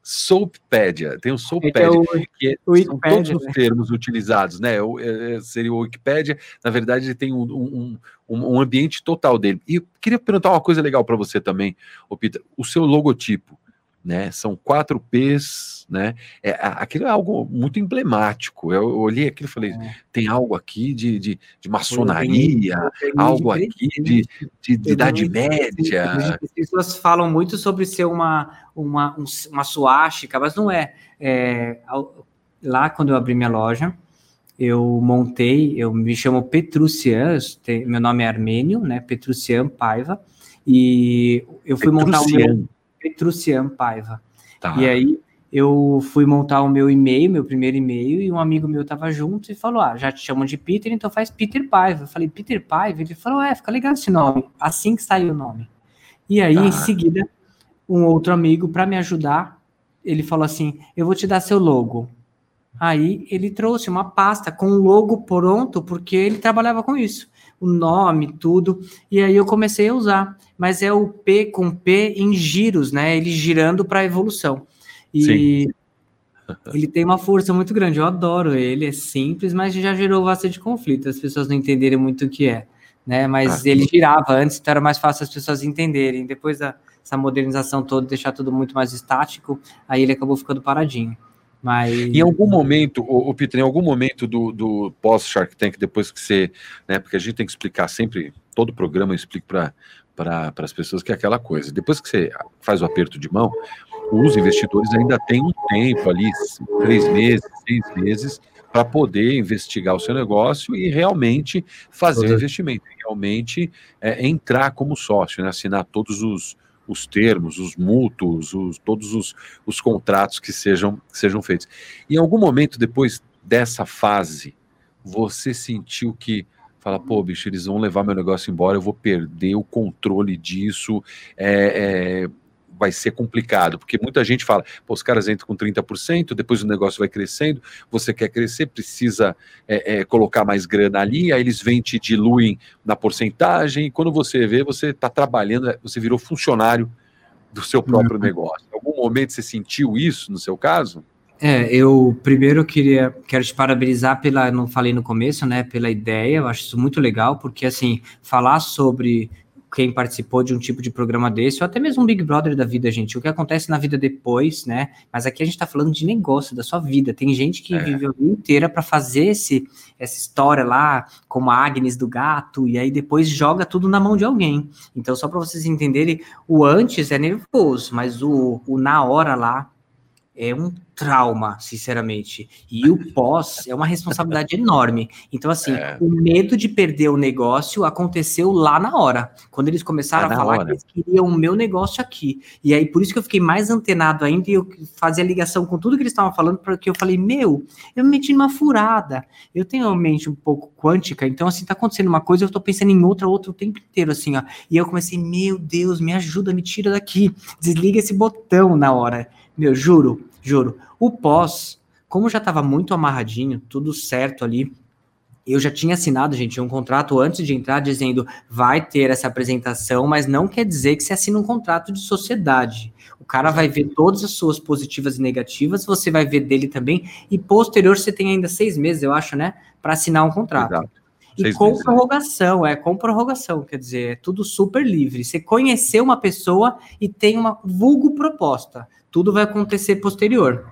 Soappedia, tem o Soappedia, que é, o são todos os né? termos utilizados, né? O, é, é, seria o Wikipedia, na verdade, ele tem um, um, um, um ambiente total dele. E eu queria perguntar uma coisa legal para você também, ô Peter, o seu logotipo né? São quatro P's, né? É, aquilo é algo muito emblemático. Eu olhei aquilo e falei, é. tem algo aqui de, de, de maçonaria, algo aqui de, de, de Idade Média. As pessoas falam muito sobre ser uma, uma, uma suástica, mas não é. é. Lá, quando eu abri minha loja, eu montei, eu me chamo Petrucian, meu nome é armênio, né? Petrucian Paiva, e eu fui Petrucian. montar o meu Petrucian Paiva. Tá. E aí eu fui montar o meu e-mail, meu primeiro e-mail, e um amigo meu tava junto e falou: Ah, já te chamam de Peter, então faz Peter Paiva. Eu falei, Peter Paiva? Ele falou: É, fica legal esse nome. Assim que saiu o nome. E aí, tá. em seguida, um outro amigo, para me ajudar, ele falou assim: Eu vou te dar seu logo. Aí ele trouxe uma pasta com o logo pronto, porque ele trabalhava com isso o nome, tudo. E aí eu comecei a usar. Mas é o P com P em giros, né? Ele girando para a evolução. E Sim. (laughs) ele tem uma força muito grande. Eu adoro ele, é simples, mas já gerou bastante conflito. As pessoas não entenderem muito o que é. Né? Mas ah, ele girava antes, então era mais fácil as pessoas entenderem. Depois dessa modernização toda, deixar tudo muito mais estático, aí ele acabou ficando paradinho. Mas... Em algum momento, o, o Peter, em algum momento do, do pós-Shark Tank, depois que você. Né, porque a gente tem que explicar sempre, todo programa eu explico para para as pessoas que é aquela coisa. Depois que você faz o aperto de mão, os investidores ainda têm um tempo ali, três meses, seis meses, para poder investigar o seu negócio e realmente fazer o investimento, realmente é, entrar como sócio, né, assinar todos os, os termos, os mútuos, os, todos os, os contratos que sejam, que sejam feitos. Em algum momento depois dessa fase, você sentiu que fala, pô, bicho, eles vão levar meu negócio embora, eu vou perder o controle disso, é, é, vai ser complicado, porque muita gente fala, os caras entram com 30%, depois o negócio vai crescendo, você quer crescer, precisa é, é, colocar mais grana ali, aí eles vêm te diluem na porcentagem, e quando você vê, você está trabalhando, você virou funcionário do seu próprio uhum. negócio. Em algum momento você sentiu isso no seu caso? É, eu primeiro queria quero te parabenizar pela, não falei no começo, né, pela ideia. Eu acho isso muito legal, porque assim, falar sobre quem participou de um tipo de programa desse, ou até mesmo um Big Brother da vida, gente. O que acontece na vida depois, né? Mas aqui a gente tá falando de negócio, da sua vida. Tem gente que é. vive a vida inteira para fazer esse, essa história lá, como a Agnes do gato, e aí depois joga tudo na mão de alguém. Então, só para vocês entenderem, o antes é nervoso, mas o, o na hora lá é um trauma, sinceramente. E o pós é uma responsabilidade (laughs) enorme. Então, assim, é. o medo de perder o negócio aconteceu lá na hora. Quando eles começaram é a falar hora. que eles queriam o meu negócio aqui. E aí, por isso que eu fiquei mais antenado ainda e eu fazia ligação com tudo que eles estavam falando, porque eu falei, meu, eu me meti numa furada. Eu tenho uma mente um pouco quântica, então, assim, tá acontecendo uma coisa, eu tô pensando em outra, outra o tempo inteiro, assim, ó. E eu comecei, meu Deus, me ajuda, me tira daqui. Desliga esse botão na hora. Meu, juro, juro. O pós, como já estava muito amarradinho, tudo certo ali, eu já tinha assinado, gente, um contrato antes de entrar dizendo vai ter essa apresentação, mas não quer dizer que você assina um contrato de sociedade. O cara vai ver todas as suas positivas e negativas, você vai ver dele também, e posterior você tem ainda seis meses, eu acho, né, para assinar um contrato. Exato. E seis com meses, prorrogação, é com prorrogação, quer dizer, é tudo super livre. Você conhecer uma pessoa e tem uma vulgo proposta tudo vai acontecer posterior.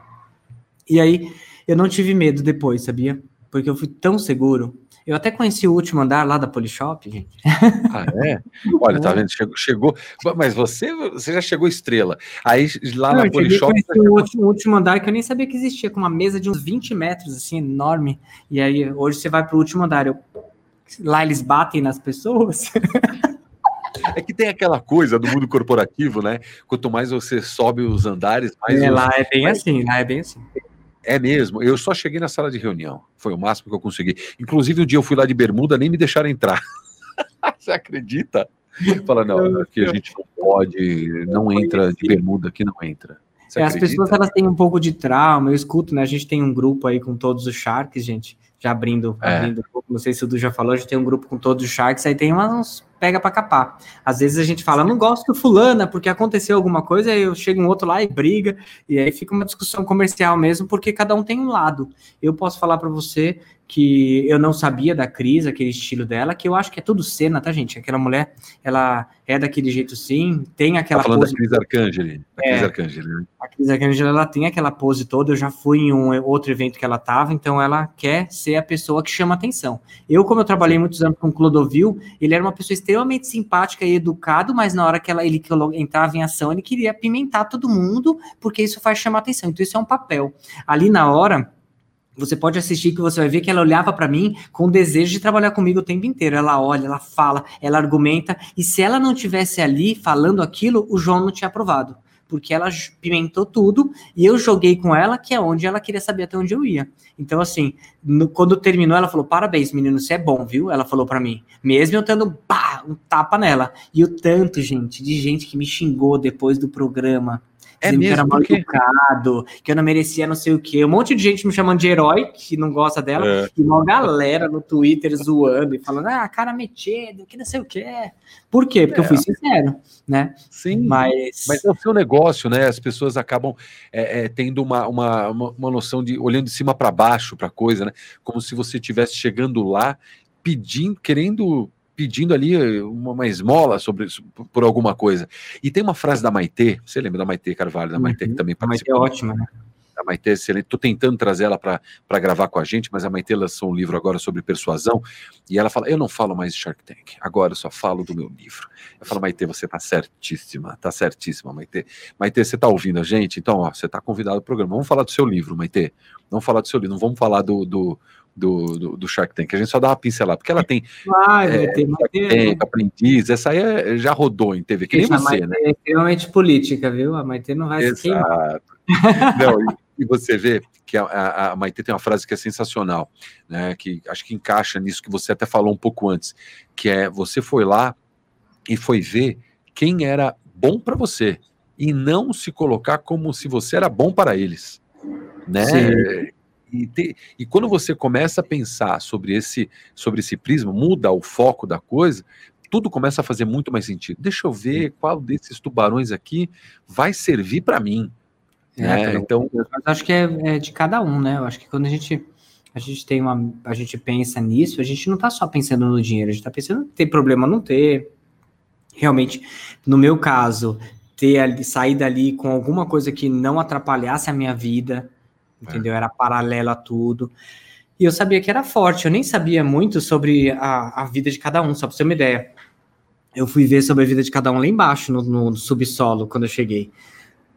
E aí, eu não tive medo depois, sabia? Porque eu fui tão seguro. Eu até conheci o último andar lá da Polishop, gente. Ah, é? Olha, tá vendo? Chegou, chegou. Mas você, você já chegou estrela. Aí lá não, na Polishop. Eu o último, último andar que eu nem sabia que existia, com uma mesa de uns 20 metros, assim, enorme. E aí, hoje você vai pro último andar. Eu... Lá eles batem nas pessoas. (laughs) É que tem aquela coisa do mundo corporativo, né? Quanto mais você sobe os andares, mais. É, os... lá é bem assim, lá é bem assim. É mesmo, eu só cheguei na sala de reunião. Foi o máximo que eu consegui. Inclusive, um dia eu fui lá de bermuda, nem me deixaram entrar. (laughs) você acredita? Fala, não, aqui a gente não pode, não entra de bermuda, aqui não entra. É, as pessoas elas têm um pouco de trauma, eu escuto, né? A gente tem um grupo aí com todos os Sharks, gente. Já abrindo, é. abrindo não sei se o Du já falou, a gente tem um grupo com todos os Sharks, aí tem uns pega para capar. Às vezes a gente fala, não gosto do fulana, porque aconteceu alguma coisa, aí eu chego um outro lá e briga, e aí fica uma discussão comercial mesmo, porque cada um tem um lado. Eu posso falar para você que eu não sabia da Cris, aquele estilo dela, que eu acho que é tudo cena, tá, gente? Aquela mulher, ela é daquele jeito sim, tem aquela tá falando pose... da Cris Arcangeli. Da Cris é, Arcangeli, né? A Cris Arcangeli, ela tem aquela pose toda, eu já fui em um outro evento que ela tava, então ela quer ser a pessoa que chama atenção. Eu, como eu trabalhei muitos anos com o Clodovil, ele era uma pessoa extremamente simpática e educado, mas na hora que ela, ele entrava em ação, ele queria apimentar todo mundo, porque isso faz chamar atenção. Então, isso é um papel. Ali na hora, você pode assistir que você vai ver que ela olhava para mim com desejo de trabalhar comigo o tempo inteiro. Ela olha, ela fala, ela argumenta, e se ela não tivesse ali falando aquilo, o João não tinha aprovado porque ela pimentou tudo e eu joguei com ela, que é onde ela queria saber até onde eu ia. Então, assim, no, quando terminou, ela falou: Parabéns, menino, você é bom, viu? Ela falou para mim, mesmo eu tendo um tapa nela. E o tanto, gente, de gente que me xingou depois do programa é mesmo, que era mal educado, que eu não merecia não sei o quê. Um monte de gente me chamando de herói, que não gosta dela, é. e uma galera no Twitter zoando e falando, ah, cara metido, que não sei o quê. Por quê? Porque é. eu fui é. sincero, né? Sim, mas... mas é o seu negócio, né? As pessoas acabam é, é, tendo uma, uma, uma, noção de olhando de cima para baixo para a coisa, né? Como se você estivesse chegando lá pedindo, querendo pedindo ali uma, uma esmola sobre por alguma coisa. E tem uma frase da Maitê, você lembra da Maitê Carvalho, da Maitê que uhum. também participou? A Maitê é ótima, né? A Maitê é excelente. Estou tentando trazer ela para gravar com a gente, mas a Maitê lançou um livro agora sobre persuasão e ela fala: Eu não falo mais de Shark Tank, agora eu só falo do meu livro. Eu falo, Maitê, você está certíssima, está certíssima, Maitê. Maitê, você está ouvindo a gente? Então, ó, você está convidado ao programa. Vamos falar do seu livro, Maitê. Vamos falar do seu livro, não vamos falar do, do do, do, do, Shark Tank. A gente só dá uma pincelada, porque ela tem ah, é, tem Tank, aprendiz, essa aí é, já rodou em TV, que nem você, né? É extremamente política, viu? A Maite não vai Exato. não, e, e, você vê que a, a, a Maite tem uma frase que é sensacional, né? Que acho que encaixa nisso que você até falou um pouco antes, que é você foi lá e foi ver quem era bom para você e não se colocar como se você era bom para eles, né? Sim e, te, e quando você começa a pensar sobre esse, sobre esse prisma, muda o foco da coisa, tudo começa a fazer muito mais sentido. Deixa eu ver qual desses tubarões aqui vai servir para mim. É, né? Então, mas acho que é, é, de cada um, né? Eu acho que quando a gente a gente tem uma, a gente pensa nisso, a gente não está só pensando no dinheiro, a gente está pensando ter problema não ter. Realmente, no meu caso, ter sair dali com alguma coisa que não atrapalhasse a minha vida, entendeu? Era paralelo a tudo. E eu sabia que era forte, eu nem sabia muito sobre a, a vida de cada um, só para você ter uma ideia. Eu fui ver sobre a vida de cada um lá embaixo, no, no subsolo, quando eu cheguei.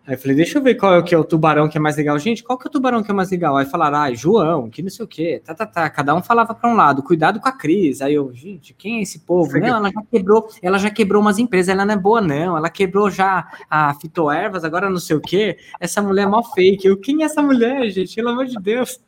Aí eu falei, deixa eu ver qual é o que é o tubarão que é mais legal. Gente, qual que é o tubarão que é mais legal? Aí falaram, ah, João, que não sei o quê, tá, tá, tá. Cada um falava para um lado, cuidado com a Cris. Aí eu, gente, quem é esse povo? Não, ela já quebrou, ela já quebrou umas empresas, ela não é boa, não. Ela quebrou já a fitoervas, agora não sei o quê. Essa mulher é mó fake. Eu, quem é essa mulher, gente? Pelo amor de Deus.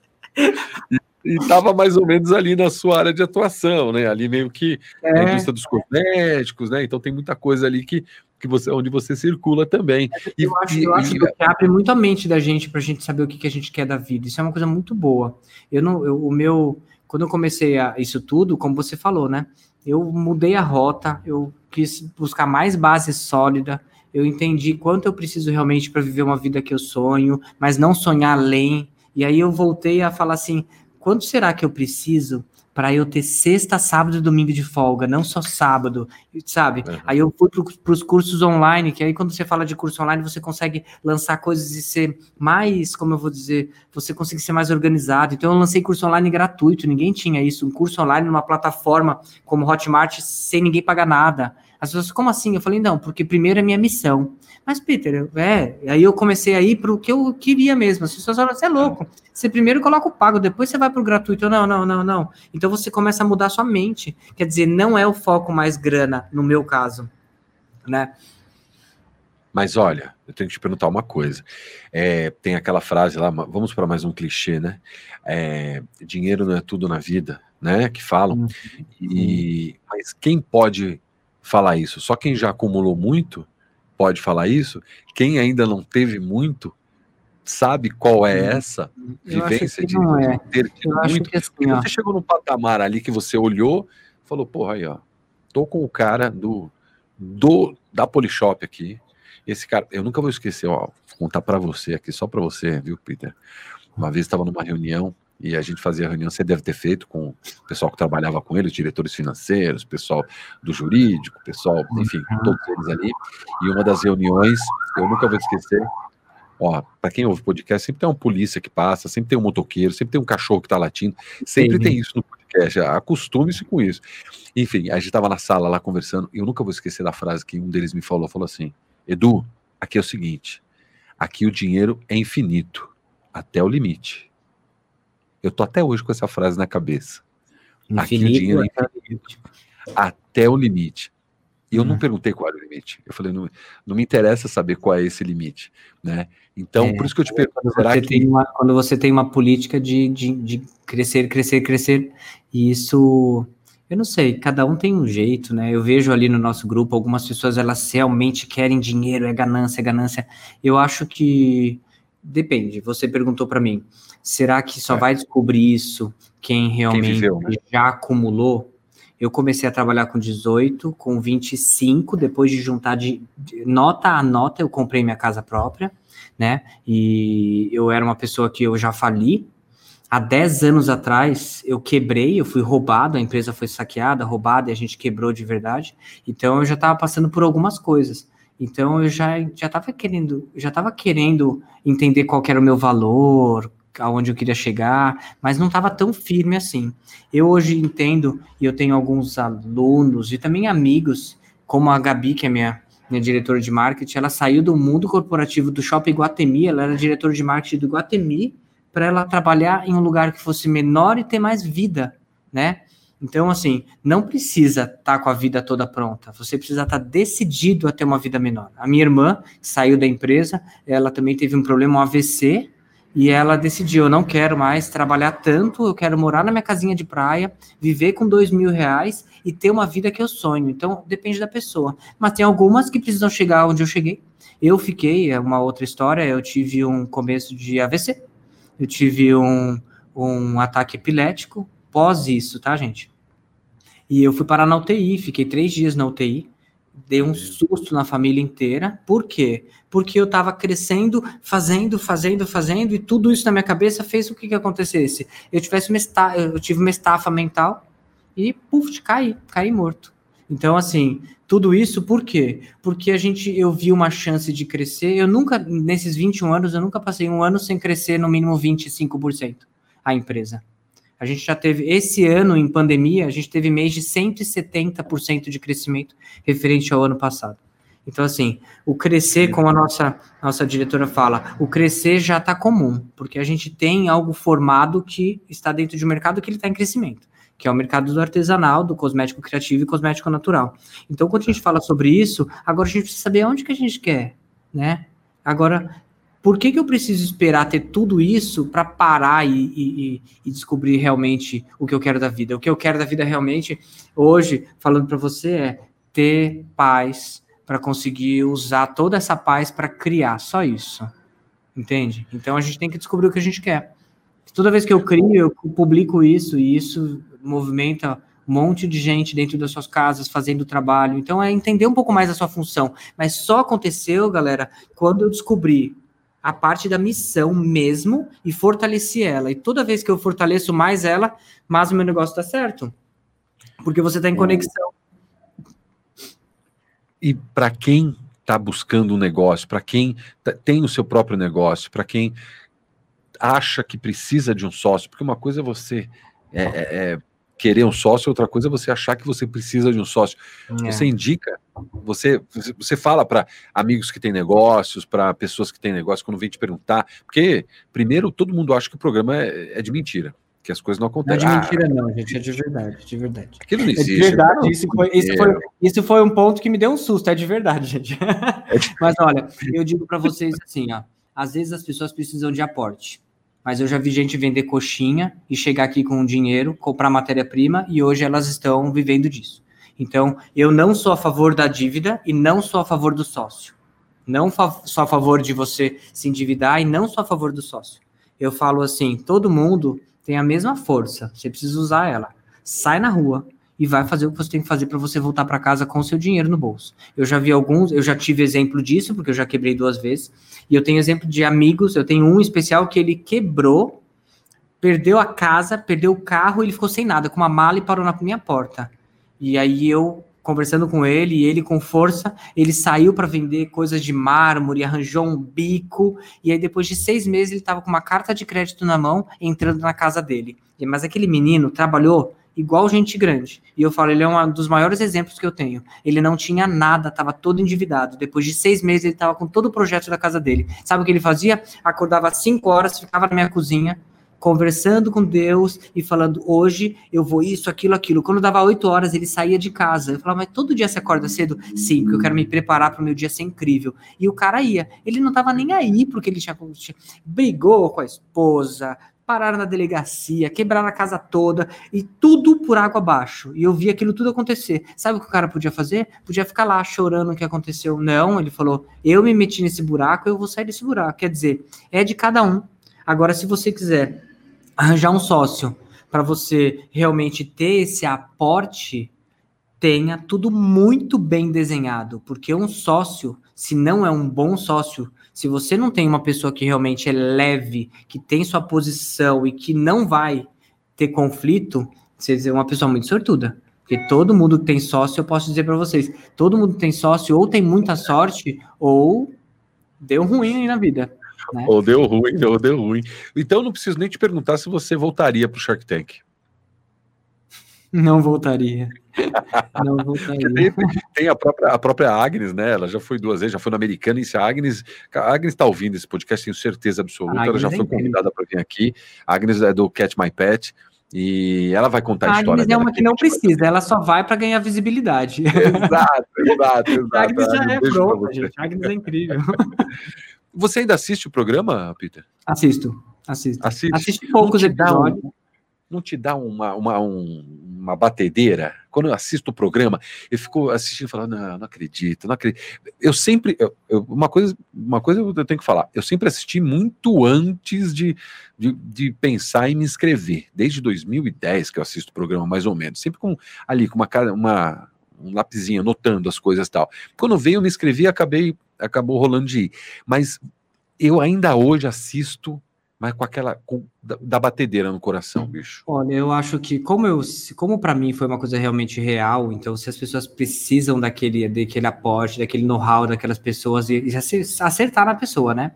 e estava mais ou menos ali na sua área de atuação, né? Ali meio que é. a indústria dos cosméticos, né? Então tem muita coisa ali que, que você, onde você circula também. E, eu acho, eu acho e, que abre muito a mente da gente para a gente saber o que, que a gente quer da vida. Isso é uma coisa muito boa. Eu não, eu, o meu, quando eu comecei a, isso tudo, como você falou, né? Eu mudei a rota, eu quis buscar mais base sólida. Eu entendi quanto eu preciso realmente para viver uma vida que eu sonho, mas não sonhar além. E aí eu voltei a falar assim, quanto será que eu preciso para eu ter sexta, sábado e domingo de folga, não só sábado, sabe? Uhum. Aí eu fui para os cursos online, que aí quando você fala de curso online, você consegue lançar coisas e ser mais, como eu vou dizer, você consegue ser mais organizado. Então eu lancei curso online gratuito, ninguém tinha isso, um curso online numa plataforma como Hotmart sem ninguém pagar nada. As pessoas, como assim? Eu falei, não, porque primeiro é minha missão. Mas, Peter, é, aí eu comecei a ir para o que eu queria mesmo. As pessoas falam, você é louco. Você primeiro coloca o pago, depois você vai para o gratuito. Não, não, não, não. Então você começa a mudar a sua mente. Quer dizer, não é o foco mais grana, no meu caso, né? Mas olha, eu tenho que te perguntar uma coisa. É, tem aquela frase lá, vamos para mais um clichê, né? É, dinheiro não é tudo na vida, né? Que falam. Uhum. E, mas quem pode falar isso? Só quem já acumulou muito pode falar isso. Quem ainda não teve muito sabe qual é hum, essa vivência de, é. ter tido muito. Que assim, você chegou num patamar ali que você olhou, falou, porra, aí, ó, tô com o cara do, do da Polishop aqui. Esse cara, eu nunca vou esquecer, ó, vou contar para você aqui, só para você, viu, Peter? Uma vez estava numa reunião e a gente fazia reunião, você deve ter feito com o pessoal que trabalhava com ele, os diretores financeiros, o pessoal do jurídico, pessoal, enfim, uhum. todos eles ali. E uma das reuniões, eu nunca vou esquecer, ó, para quem ouve podcast, sempre tem uma polícia que passa, sempre tem um motoqueiro, sempre tem um cachorro que tá latindo, sempre Sim. tem isso no podcast, acostume-se com isso. Enfim, a gente estava na sala lá conversando, e eu nunca vou esquecer da frase que um deles me falou, falou assim, Edu, aqui é o seguinte, aqui o dinheiro é infinito, até o limite. Eu tô até hoje com essa frase na cabeça. Infinito, Aqui o dinheiro é infinito, até o limite. E eu não uhum. perguntei qual era o limite. Eu falei, não, não me interessa saber qual é esse limite, né? Então, é, por isso que eu te pergunto, quando será você que... Tem uma, quando você tem uma política de, de, de crescer, crescer, crescer, e isso... Eu não sei, cada um tem um jeito, né? Eu vejo ali no nosso grupo algumas pessoas, elas realmente querem dinheiro, é ganância, é ganância. Eu acho que depende. Você perguntou para mim, será que só é. vai descobrir isso quem realmente quem viveu, né? já acumulou? Eu comecei a trabalhar com 18, com 25, depois de juntar de, de, nota a nota, eu comprei minha casa própria, né? E eu era uma pessoa que eu já fali. Há 10 anos atrás, eu quebrei, eu fui roubado, a empresa foi saqueada, roubada, e a gente quebrou de verdade. Então, eu já estava passando por algumas coisas. Então eu já já estava querendo, já estava querendo entender qual era o meu valor, aonde eu queria chegar, mas não estava tão firme assim. Eu hoje entendo e eu tenho alguns alunos e também amigos, como a Gabi, que é minha minha diretora de marketing, ela saiu do mundo corporativo do Shopping Guatemi, ela era diretora de marketing do Guatemi, para ela trabalhar em um lugar que fosse menor e ter mais vida, né? Então, assim, não precisa estar tá com a vida toda pronta. Você precisa estar tá decidido a ter uma vida menor. A minha irmã saiu da empresa, ela também teve um problema, um AVC, e ela decidiu: eu não quero mais trabalhar tanto, eu quero morar na minha casinha de praia, viver com dois mil reais e ter uma vida que eu sonho. Então, depende da pessoa. Mas tem algumas que precisam chegar onde eu cheguei. Eu fiquei, é uma outra história, eu tive um começo de AVC, eu tive um, um ataque epilético, pós isso, tá, gente? E eu fui parar na UTI, fiquei três dias na UTI, dei um susto na família inteira. Por quê? Porque eu estava crescendo, fazendo, fazendo, fazendo, e tudo isso na minha cabeça fez o que, que acontecesse. Eu tivesse uma estafa, eu tive uma estafa mental e, puf, caí, caí morto. Então, assim, tudo isso por quê? Porque a gente, eu vi uma chance de crescer. Eu nunca, nesses 21 anos, eu nunca passei um ano sem crescer no mínimo 25% a empresa. A gente já teve, esse ano em pandemia, a gente teve mês de 170% de crescimento referente ao ano passado. Então, assim, o crescer, como a nossa, nossa diretora fala, o crescer já está comum, porque a gente tem algo formado que está dentro de um mercado que ele está em crescimento, que é o mercado do artesanal, do cosmético criativo e cosmético natural. Então, quando a gente fala sobre isso, agora a gente precisa saber onde que a gente quer, né? Agora, por que, que eu preciso esperar ter tudo isso para parar e, e, e, descobrir realmente o que eu quero da vida? O que eu quero da vida realmente, hoje, falando para você, é ter paz para conseguir usar toda essa paz para criar, só isso. Entende? Então a gente tem que descobrir o que a gente quer. Toda vez que eu crio, eu publico isso e isso movimenta um monte de gente dentro das suas casas fazendo trabalho. Então é entender um pouco mais a sua função. Mas só aconteceu, galera, quando eu descobri a parte da missão mesmo e fortaleci ela. E toda vez que eu fortaleço mais ela, mais o meu negócio está certo. Porque você está em conexão. E para quem está buscando um negócio, para quem tá, tem o seu próprio negócio, para quem acha que precisa de um sócio, porque uma coisa é você é, é, é querer um sócio, outra coisa é você achar que você precisa de um sócio. É. Você indica, você, você fala para amigos que têm negócios, para pessoas que têm negócio, quando vem te perguntar, porque, primeiro, todo mundo acha que o programa é, é de mentira. Que as coisas não acontecem. Não é de mentira, não, gente, é de verdade, de verdade. Aquilo não existe. É de verdade, isso foi, isso, foi, isso foi um ponto que me deu um susto, é de verdade, gente. (laughs) Mas olha, eu digo para vocês assim, ó, às vezes as pessoas precisam de aporte mas eu já vi gente vender coxinha e chegar aqui com dinheiro, comprar matéria-prima e hoje elas estão vivendo disso. Então, eu não sou a favor da dívida e não sou a favor do sócio. Não sou a favor de você se endividar e não sou a favor do sócio. Eu falo assim: todo mundo tem a mesma força, você precisa usar ela. Sai na rua, e vai fazer o que você tem que fazer para você voltar para casa com o seu dinheiro no bolso. Eu já vi alguns, eu já tive exemplo disso, porque eu já quebrei duas vezes, e eu tenho exemplo de amigos, eu tenho um especial que ele quebrou, perdeu a casa, perdeu o carro, ele ficou sem nada, com uma mala e parou na minha porta. E aí eu conversando com ele, e ele com força, ele saiu para vender coisas de mármore, arranjou um bico, e aí depois de seis meses ele estava com uma carta de crédito na mão, entrando na casa dele. Mas aquele menino trabalhou igual gente grande. E eu falo, ele é um dos maiores exemplos que eu tenho. Ele não tinha nada, estava todo endividado. Depois de seis meses, ele estava com todo o projeto da casa dele. Sabe o que ele fazia? Acordava cinco horas, ficava na minha cozinha, conversando com Deus e falando, hoje eu vou isso, aquilo, aquilo. Quando dava oito horas, ele saía de casa. Eu falava, mas todo dia você acorda cedo? Sim, porque eu quero me preparar para o meu dia ser incrível. E o cara ia. Ele não estava nem aí porque ele tinha... Brigou com a esposa, pararam na delegacia, quebraram a casa toda e tudo por água abaixo. E eu vi aquilo tudo acontecer. Sabe o que o cara podia fazer? Podia ficar lá chorando o que aconteceu. Não, ele falou: eu me meti nesse buraco, eu vou sair desse buraco. Quer dizer, é de cada um. Agora, se você quiser arranjar um sócio para você realmente ter esse aporte, tenha tudo muito bem desenhado, porque um sócio, se não é um bom sócio, se você não tem uma pessoa que realmente é leve, que tem sua posição e que não vai ter conflito, você é uma pessoa muito sortuda. Porque todo mundo que tem sócio, eu posso dizer para vocês, todo mundo que tem sócio ou tem muita sorte ou deu ruim aí na vida. Né? Ou deu ruim, ou deu ruim. Então não preciso nem te perguntar se você voltaria para o Shark Tank. Não voltaria. (laughs) Não. Tem, tem, a, própria, a própria Agnes, né? Ela já foi duas vezes, já foi na Americana. E se a Agnes, a Agnes está ouvindo esse podcast, tenho certeza absoluta. Ela já foi convidada para vir aqui. A Agnes é do Catch My Pet. E ela vai contar a, a história. Agnes é uma que não precisa, ela só vai para ganhar visibilidade. (laughs) Exato, exato, (laughs) exato. A Agnes já é pronta, gente. A Agnes é incrível. Você ainda assiste o programa, Peter? Assisto, assisto. Assiste. Assiste poucos episódios. Um, não te dá uma, uma, um, uma batedeira? Quando eu assisto o programa, eu fico assistindo e falando, não, não acredito, não acredito. Eu sempre, eu, eu, uma, coisa, uma coisa eu tenho que falar, eu sempre assisti muito antes de, de, de, pensar em me inscrever. Desde 2010 que eu assisto o programa, mais ou menos. Sempre com ali, com uma, uma um lapisinho anotando as coisas e tal. Quando veio, eu me inscrevi acabei, acabou rolando de ir. Mas eu ainda hoje assisto mas com aquela com, da, da, batedeira no coração, bicho. Olha, eu acho que como eu, como para mim foi uma coisa realmente real, então se as pessoas precisam daquele, daquele aporte, daquele know-how daquelas pessoas e, e, acertar na pessoa, né?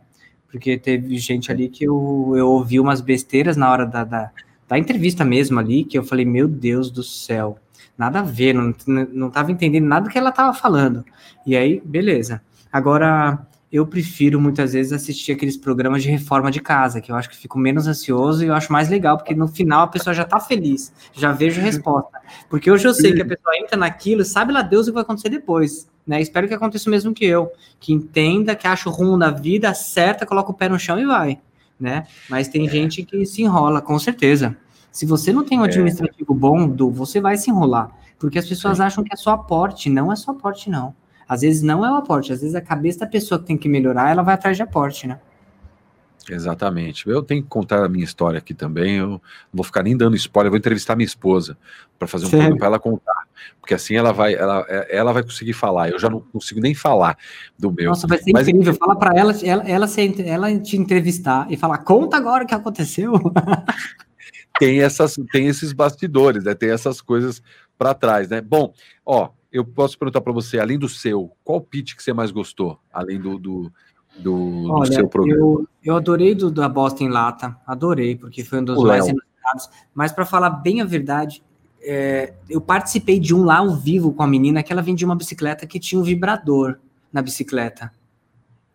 Porque teve gente ali que eu, eu ouvi umas besteiras na hora da, da, da entrevista mesmo ali, que eu falei, meu Deus do céu. nada a ver, não, não tava entendendo nada do que ela tava falando. E aí, beleza. Agora, eu prefiro muitas vezes assistir aqueles programas de reforma de casa, que eu acho que fico menos ansioso e eu acho mais legal, porque no final a pessoa já tá feliz, já vejo resposta. Porque hoje eu sei que a pessoa entra naquilo, sabe lá Deus o que vai acontecer depois, né? Espero que aconteça o mesmo que eu, que entenda, que acha o rumo da vida, acerta, coloca o pé no chão e vai, né? Mas tem é. gente que se enrola, com certeza. Se você não tem um é. administrativo é. bom, do, você vai se enrolar, porque as pessoas Sim. acham que é só aporte, não é só aporte, não. Às vezes não é o aporte, às vezes a cabeça da pessoa que tem que melhorar, ela vai atrás de aporte, né? Exatamente. Eu tenho que contar a minha história aqui também. Eu não vou ficar nem dando spoiler, vou entrevistar minha esposa para fazer um programa para ela contar, porque assim ela vai, ela, ela vai conseguir falar. Eu já não consigo nem falar do meu. Nossa, vai ser Mas, incrível. Fala para ela, ela, ela, se, ela te entrevistar e falar, conta agora o que aconteceu. tem essas, tem esses bastidores, né? Tem essas coisas para trás, né? Bom, ó, eu posso perguntar para você, além do seu, qual pitch que você mais gostou, além do, do, do, Olha, do seu programa? Eu, eu adorei do da Boston Lata, adorei, porque foi um dos o mais inusitados. Mas para falar bem a verdade, é, eu participei de um lá ao vivo com a menina que ela vendia uma bicicleta que tinha um vibrador na bicicleta.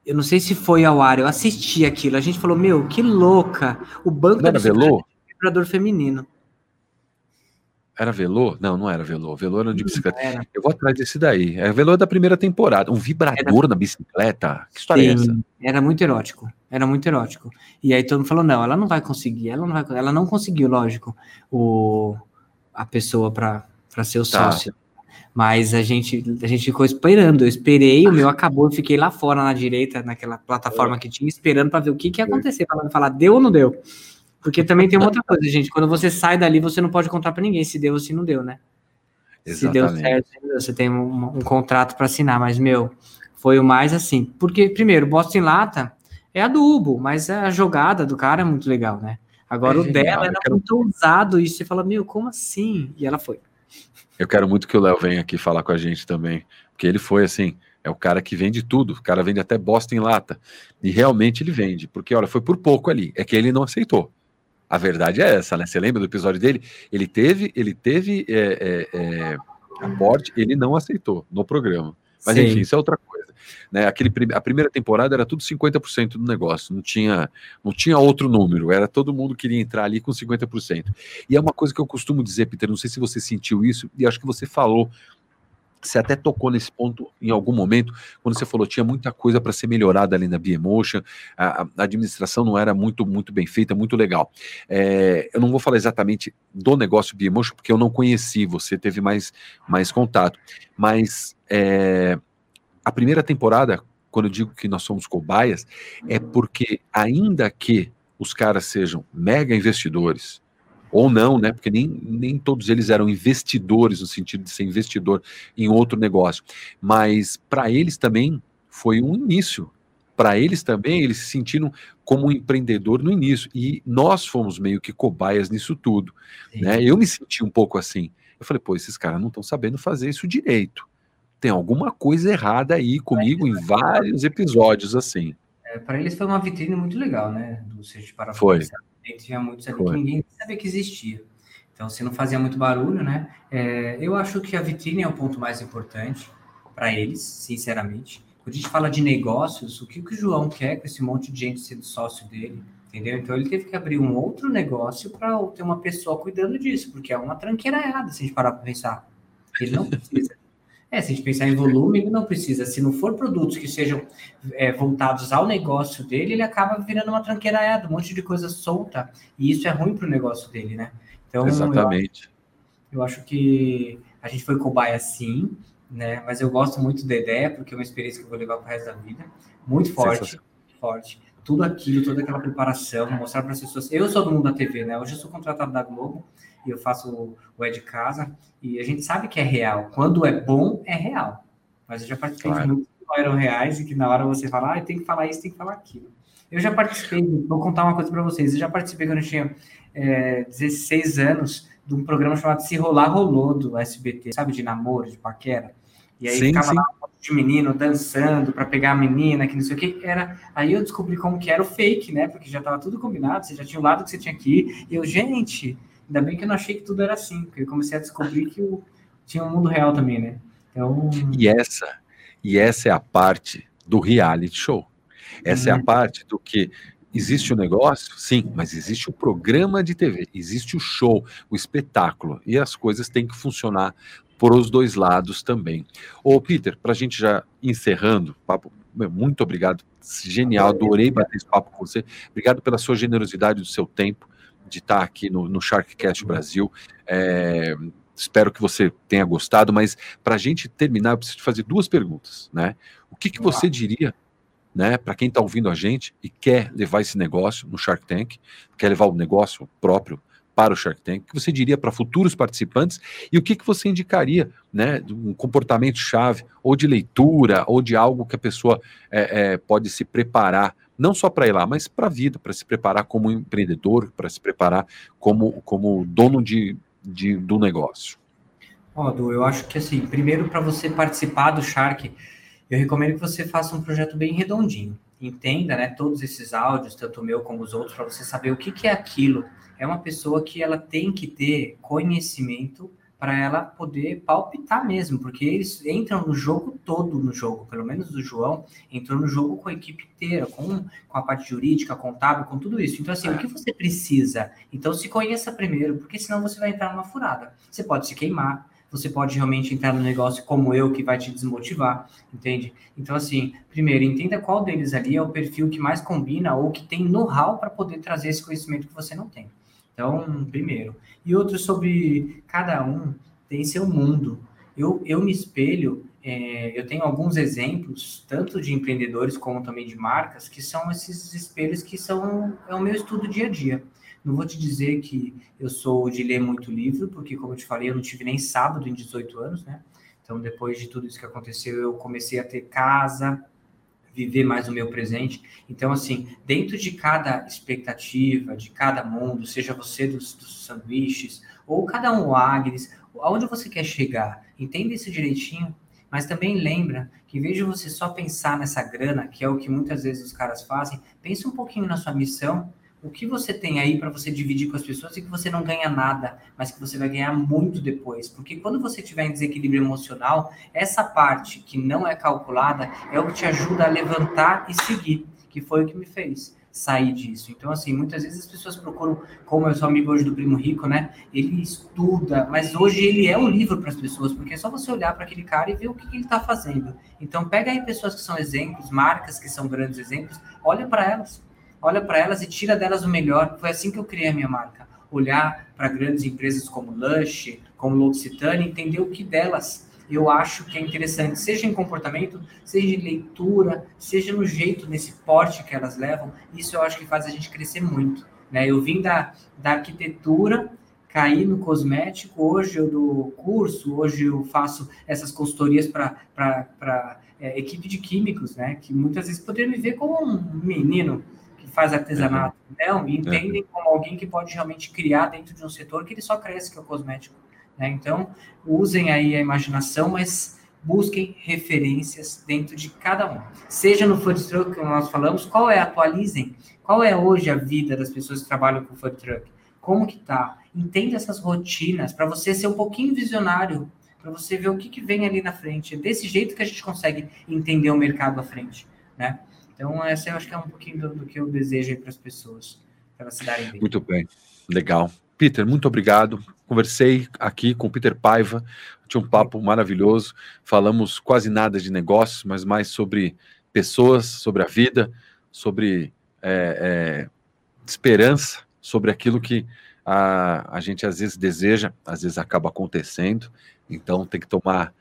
Eu não sei se foi ao ar, eu assisti aquilo. A gente falou, meu, que louca. O banco não da bicicleta um vibrador feminino. Era Velô? Não, não era Velô. Velô era de bicicleta. Era. Eu vou atrás desse daí. É Velô é da primeira temporada. Um vibrador era... na bicicleta? Que história é Sim, é essa? Era muito erótico. Era muito erótico. E aí todo mundo falou: não, ela não vai conseguir. Ela não, vai... ela não conseguiu, lógico, o... a pessoa para ser o tá. sócio. Mas a gente, a gente ficou esperando. Eu esperei, o meu acabou, eu fiquei lá fora na direita, naquela plataforma que tinha, esperando para ver o que, que ia acontecer. Para falar, deu ou não deu? Porque também tem uma outra coisa, gente. Quando você sai dali, você não pode contar para ninguém se deu ou se não deu, né? Exatamente. Se deu certo, você tem um, um contrato para assinar, mas, meu, foi o mais assim. Porque, primeiro, Boston Lata é adubo, mas a jogada do cara é muito legal, né? Agora, é o genial, dela era quero... muito ousado e você fala, meu, como assim? E ela foi. Eu quero muito que o Léo venha aqui falar com a gente também, porque ele foi assim, é o cara que vende tudo, o cara vende até bosta em lata. E realmente ele vende, porque olha, foi por pouco ali, é que ele não aceitou. A verdade é essa, né? Você lembra do episódio dele? Ele teve, ele teve é, é, é, aporte, ele não aceitou no programa. Mas Sim. enfim, isso é outra coisa. Né? Aquele, a primeira temporada era tudo 50% do negócio, não tinha, não tinha outro número, era todo mundo queria entrar ali com 50%. E é uma coisa que eu costumo dizer, Peter, não sei se você sentiu isso, e acho que você falou você até tocou nesse ponto em algum momento, quando você falou tinha muita coisa para ser melhorada ali na Biemotion, a, a, administração não era muito, muito bem feita, muito legal. É, eu não vou falar exatamente do negócio Biemotion, porque eu não conheci, você teve mais, mais contato, mas é, a primeira temporada, quando eu digo que nós somos cobaias, é porque ainda que os caras sejam mega investidores, ou não, né? Porque nem, nem todos eles eram investidores no sentido de ser investidor em outro negócio. Mas para eles também foi um início. Para eles também, eles se sentiram como um empreendedor no início. E nós fomos meio que cobaias nisso tudo. Né? Eu me senti um pouco assim. Eu falei, pô, esses caras não estão sabendo fazer isso direito. Tem alguma coisa errada aí comigo em vários episódios assim. É, para eles foi uma vitrine muito legal, né? Do Seja para Foi. Pensar tinha muitos ali que ninguém sabia que existia. Então, se não fazia muito barulho, né? É, eu acho que a vitrine é o ponto mais importante para eles, sinceramente. Quando a gente fala de negócios, o que, que o João quer com esse monte de gente sendo sócio dele? Entendeu? Então ele teve que abrir um outro negócio para ter uma pessoa cuidando disso, porque é uma tranqueirada se a gente parar para pensar. Ele não precisa. É, se a gente pensar em volume, ele não precisa. Se não for produtos que sejam é, voltados ao negócio dele, ele acaba virando uma tranqueirada, um monte de coisa solta. E isso é ruim para o negócio dele, né? Então, Exatamente. Eu, eu, acho que a gente foi cobaia sim, né? Mas eu gosto muito da ideia, porque é uma experiência que eu vou levar para o resto da vida. Muito forte, forte. Tudo aquilo, toda aquela preparação, mostrar para as pessoas. Eu sou do mundo da TV, né? Hoje eu sou contratado da Globo e eu faço o É de Casa, e a gente sabe que é real. Quando é bom, é real. Mas eu já participei claro. de muitos que não eram reais e que na hora você fala, ah, tem que falar isso, tem que falar aquilo. Eu já participei, vou contar uma coisa para vocês, eu já participei quando eu tinha é, 16 anos de um programa chamado Se Rolar Rolou, do SBT, sabe, de namoro, de paquera. E aí sim, ficava sim. lá um de menino dançando para pegar a menina, que não sei o que era. Aí eu descobri como que era o fake, né? Porque já estava tudo combinado, você já tinha o lado que você tinha que ir. E eu, gente, Ainda bem que eu não achei que tudo era assim, porque eu comecei a descobrir que o, tinha um mundo real também, né? Então... E essa, e essa é a parte do reality show. Essa uhum. é a uhum. parte do que existe o negócio, sim, mas existe o programa de TV, existe o show, o espetáculo, e as coisas têm que funcionar por os dois lados também. Ô, Peter, para a gente já encerrando, papo, muito obrigado, genial, adorei bater esse papo com você, obrigado pela sua generosidade do seu tempo de estar aqui no, no Sharkcast. Brasil. É, espero que você tenha gostado, mas para a gente terminar, eu preciso te fazer duas perguntas, né? O que, que você diria né, para quem está ouvindo a gente e quer levar esse negócio no Shark Tank, quer levar o negócio próprio para o Shark Tank, o que você diria para futuros participantes e o que, que você indicaria, né, um comportamento chave, ou de leitura, ou de algo que a pessoa é, é, pode se preparar, não só para ir lá, mas para a vida, para se preparar como empreendedor, para se preparar como, como dono de, de, do negócio. Eu acho que assim, primeiro para você participar do Shark, eu recomendo que você faça um projeto bem redondinho. Entenda, né, todos esses áudios, tanto o meu como os outros, para você saber o que, que é aquilo. É uma pessoa que ela tem que ter conhecimento para ela poder palpitar mesmo, porque eles entram no jogo todo no jogo, pelo menos o João entrou no jogo com a equipe inteira, com, com a parte jurídica, contábil, com tudo isso. Então, assim, o que você precisa? Então, se conheça primeiro, porque senão você vai entrar numa furada. Você pode se queimar, você pode realmente entrar no negócio como eu, que vai te desmotivar, entende? Então, assim, primeiro, entenda qual deles ali é o perfil que mais combina ou que tem know-how para poder trazer esse conhecimento que você não tem. Então, primeiro. E outro sobre cada um tem seu mundo. Eu, eu me espelho, é, eu tenho alguns exemplos, tanto de empreendedores como também de marcas, que são esses espelhos que são é o meu estudo dia a dia. Não vou te dizer que eu sou de ler muito livro, porque, como eu te falei, eu não tive nem sábado em 18 anos, né? Então, depois de tudo isso que aconteceu, eu comecei a ter casa, viver mais o meu presente. Então, assim, dentro de cada expectativa, de cada mundo, seja você dos, dos sanduíches, ou cada um, o Agnes, aonde você quer chegar, entenda isso direitinho, mas também lembra que em vez de você só pensar nessa grana, que é o que muitas vezes os caras fazem, pense um pouquinho na sua missão o que você tem aí para você dividir com as pessoas e que você não ganha nada, mas que você vai ganhar muito depois. Porque quando você tiver em desequilíbrio emocional, essa parte que não é calculada é o que te ajuda a levantar e seguir, que foi o que me fez sair disso. Então, assim, muitas vezes as pessoas procuram, como eu sou amigo hoje do Primo Rico, né? Ele estuda, mas hoje ele é um livro para as pessoas, porque é só você olhar para aquele cara e ver o que, que ele está fazendo. Então, pega aí pessoas que são exemplos, marcas que são grandes exemplos, olha para elas olha para elas e tira delas o melhor. Foi assim que eu criei a minha marca. Olhar para grandes empresas como Lush, como L'Occitane, entender o que delas eu acho que é interessante, seja em comportamento, seja em leitura, seja no jeito, nesse porte que elas levam. Isso eu acho que faz a gente crescer muito. Né? Eu vim da, da arquitetura, caí no cosmético, hoje eu dou curso, hoje eu faço essas consultorias para é, equipe de químicos, né? que muitas vezes poderiam me ver como um menino faz artesanato, uhum. não, e entendem uhum. como alguém que pode realmente criar dentro de um setor que ele só cresce, que é o cosmético. Né? Então, usem aí a imaginação, mas busquem referências dentro de cada um. Seja no food truck, como nós falamos, qual é, atualizem, qual é hoje a vida das pessoas que trabalham com food truck? Como que tá? Entenda essas rotinas para você ser um pouquinho visionário, para você ver o que, que vem ali na frente. É desse jeito que a gente consegue entender o mercado à frente, né? Então, essa eu acho que é um pouquinho do, do que eu desejo para as pessoas, para elas se darem bem. Muito bem, legal. Peter, muito obrigado. Conversei aqui com o Peter Paiva, tinha um papo maravilhoso. Falamos quase nada de negócios, mas mais sobre pessoas, sobre a vida, sobre é, é, esperança, sobre aquilo que a, a gente às vezes deseja, às vezes acaba acontecendo. Então tem que tomar,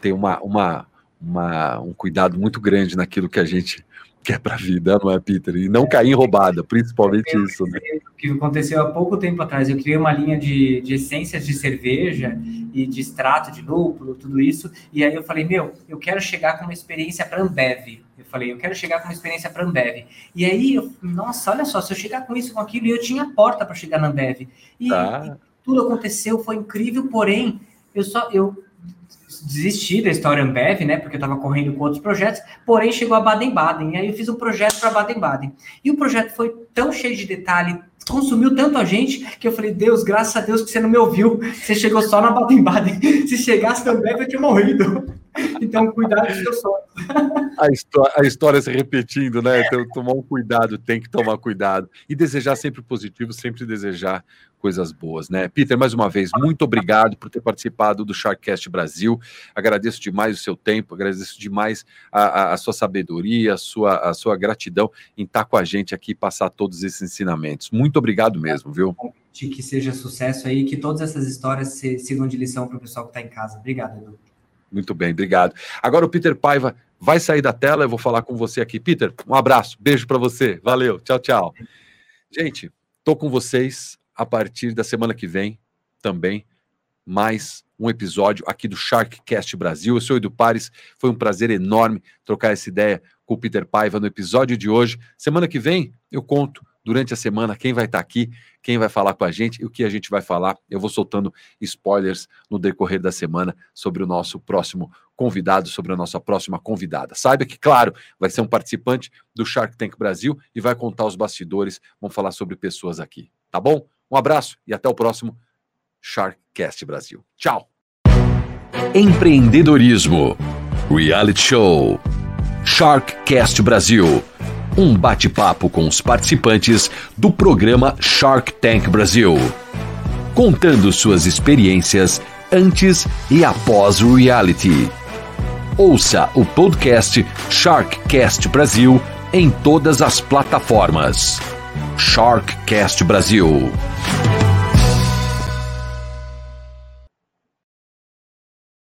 ter uma, uma, uma, um cuidado muito grande naquilo que a gente quer para a vida, não é, Peter? E não cair em roubada, principalmente isso. Né? que aconteceu há pouco tempo atrás. Eu criei uma linha de, de essências de cerveja e de extrato de lúpulo, tudo isso. E aí eu falei, meu, eu quero chegar com uma experiência para Ambev. Eu falei, eu quero chegar com uma experiência para Ambev. E aí, eu, nossa, olha só, se eu chegar com isso, com aquilo, e eu tinha porta para chegar na Ambev. E, tá. e tudo aconteceu, foi incrível, porém, eu só eu desisti da história Ambev, né? Porque eu estava correndo com outros projetos, porém chegou a Baden-Baden. Aí eu fiz um projeto para Baden-Baden. E o projeto foi tão cheio de detalhe, consumiu tanto a gente que eu falei, Deus, graças a Deus que você não me ouviu. Você chegou só na Baden-Baden. (laughs) Se chegasse também, eu tinha morrido. (laughs) Então, cuidado com seus. A história, a história se repetindo, né? Então, tomar um cuidado, tem que tomar cuidado. E desejar sempre positivo, sempre desejar coisas boas, né? Peter, mais uma vez, muito obrigado por ter participado do Sharkcast Brasil. Agradeço demais o seu tempo, agradeço demais a, a, a, sua sabedoria, a sua, a sua gratidão em estar com a gente aqui e passar todos esses ensinamentos. Muito obrigado mesmo, viu? Que seja sucesso aí, que todas essas histórias se, sirvam de lição para o pessoal que está em casa. Obrigado, Edu. Muito bem, obrigado. Agora o Peter Paiva vai sair da tela, eu vou falar com você aqui. Peter, um abraço, beijo para você. Valeu, tchau, tchau. Gente, tô com vocês a partir da semana que vem também mais um episódio aqui do Sharkcast Brasil. Eu sou Edu Pares, foi um prazer enorme trocar essa ideia com o Peter Paiva no episódio de hoje. Semana que vem eu conto durante a semana quem vai estar aqui, quem vai falar com a gente e o que a gente vai falar. Eu vou soltando spoilers no decorrer da semana sobre o nosso próximo convidado, sobre a nossa próxima convidada. Saiba que, claro, vai ser um participante do Shark Tank Brasil e vai contar os bastidores, vão falar sobre pessoas aqui, tá bom? Um abraço e até o próximo Sharkcast Brasil. Tchau. Empreendedorismo, reality show, Sharkcast Brasil. Um bate-papo com os participantes do programa Shark Tank Brasil, contando suas experiências antes e após o reality. Ouça o podcast Sharkcast Brasil em todas as plataformas. Sharkcast Brasil.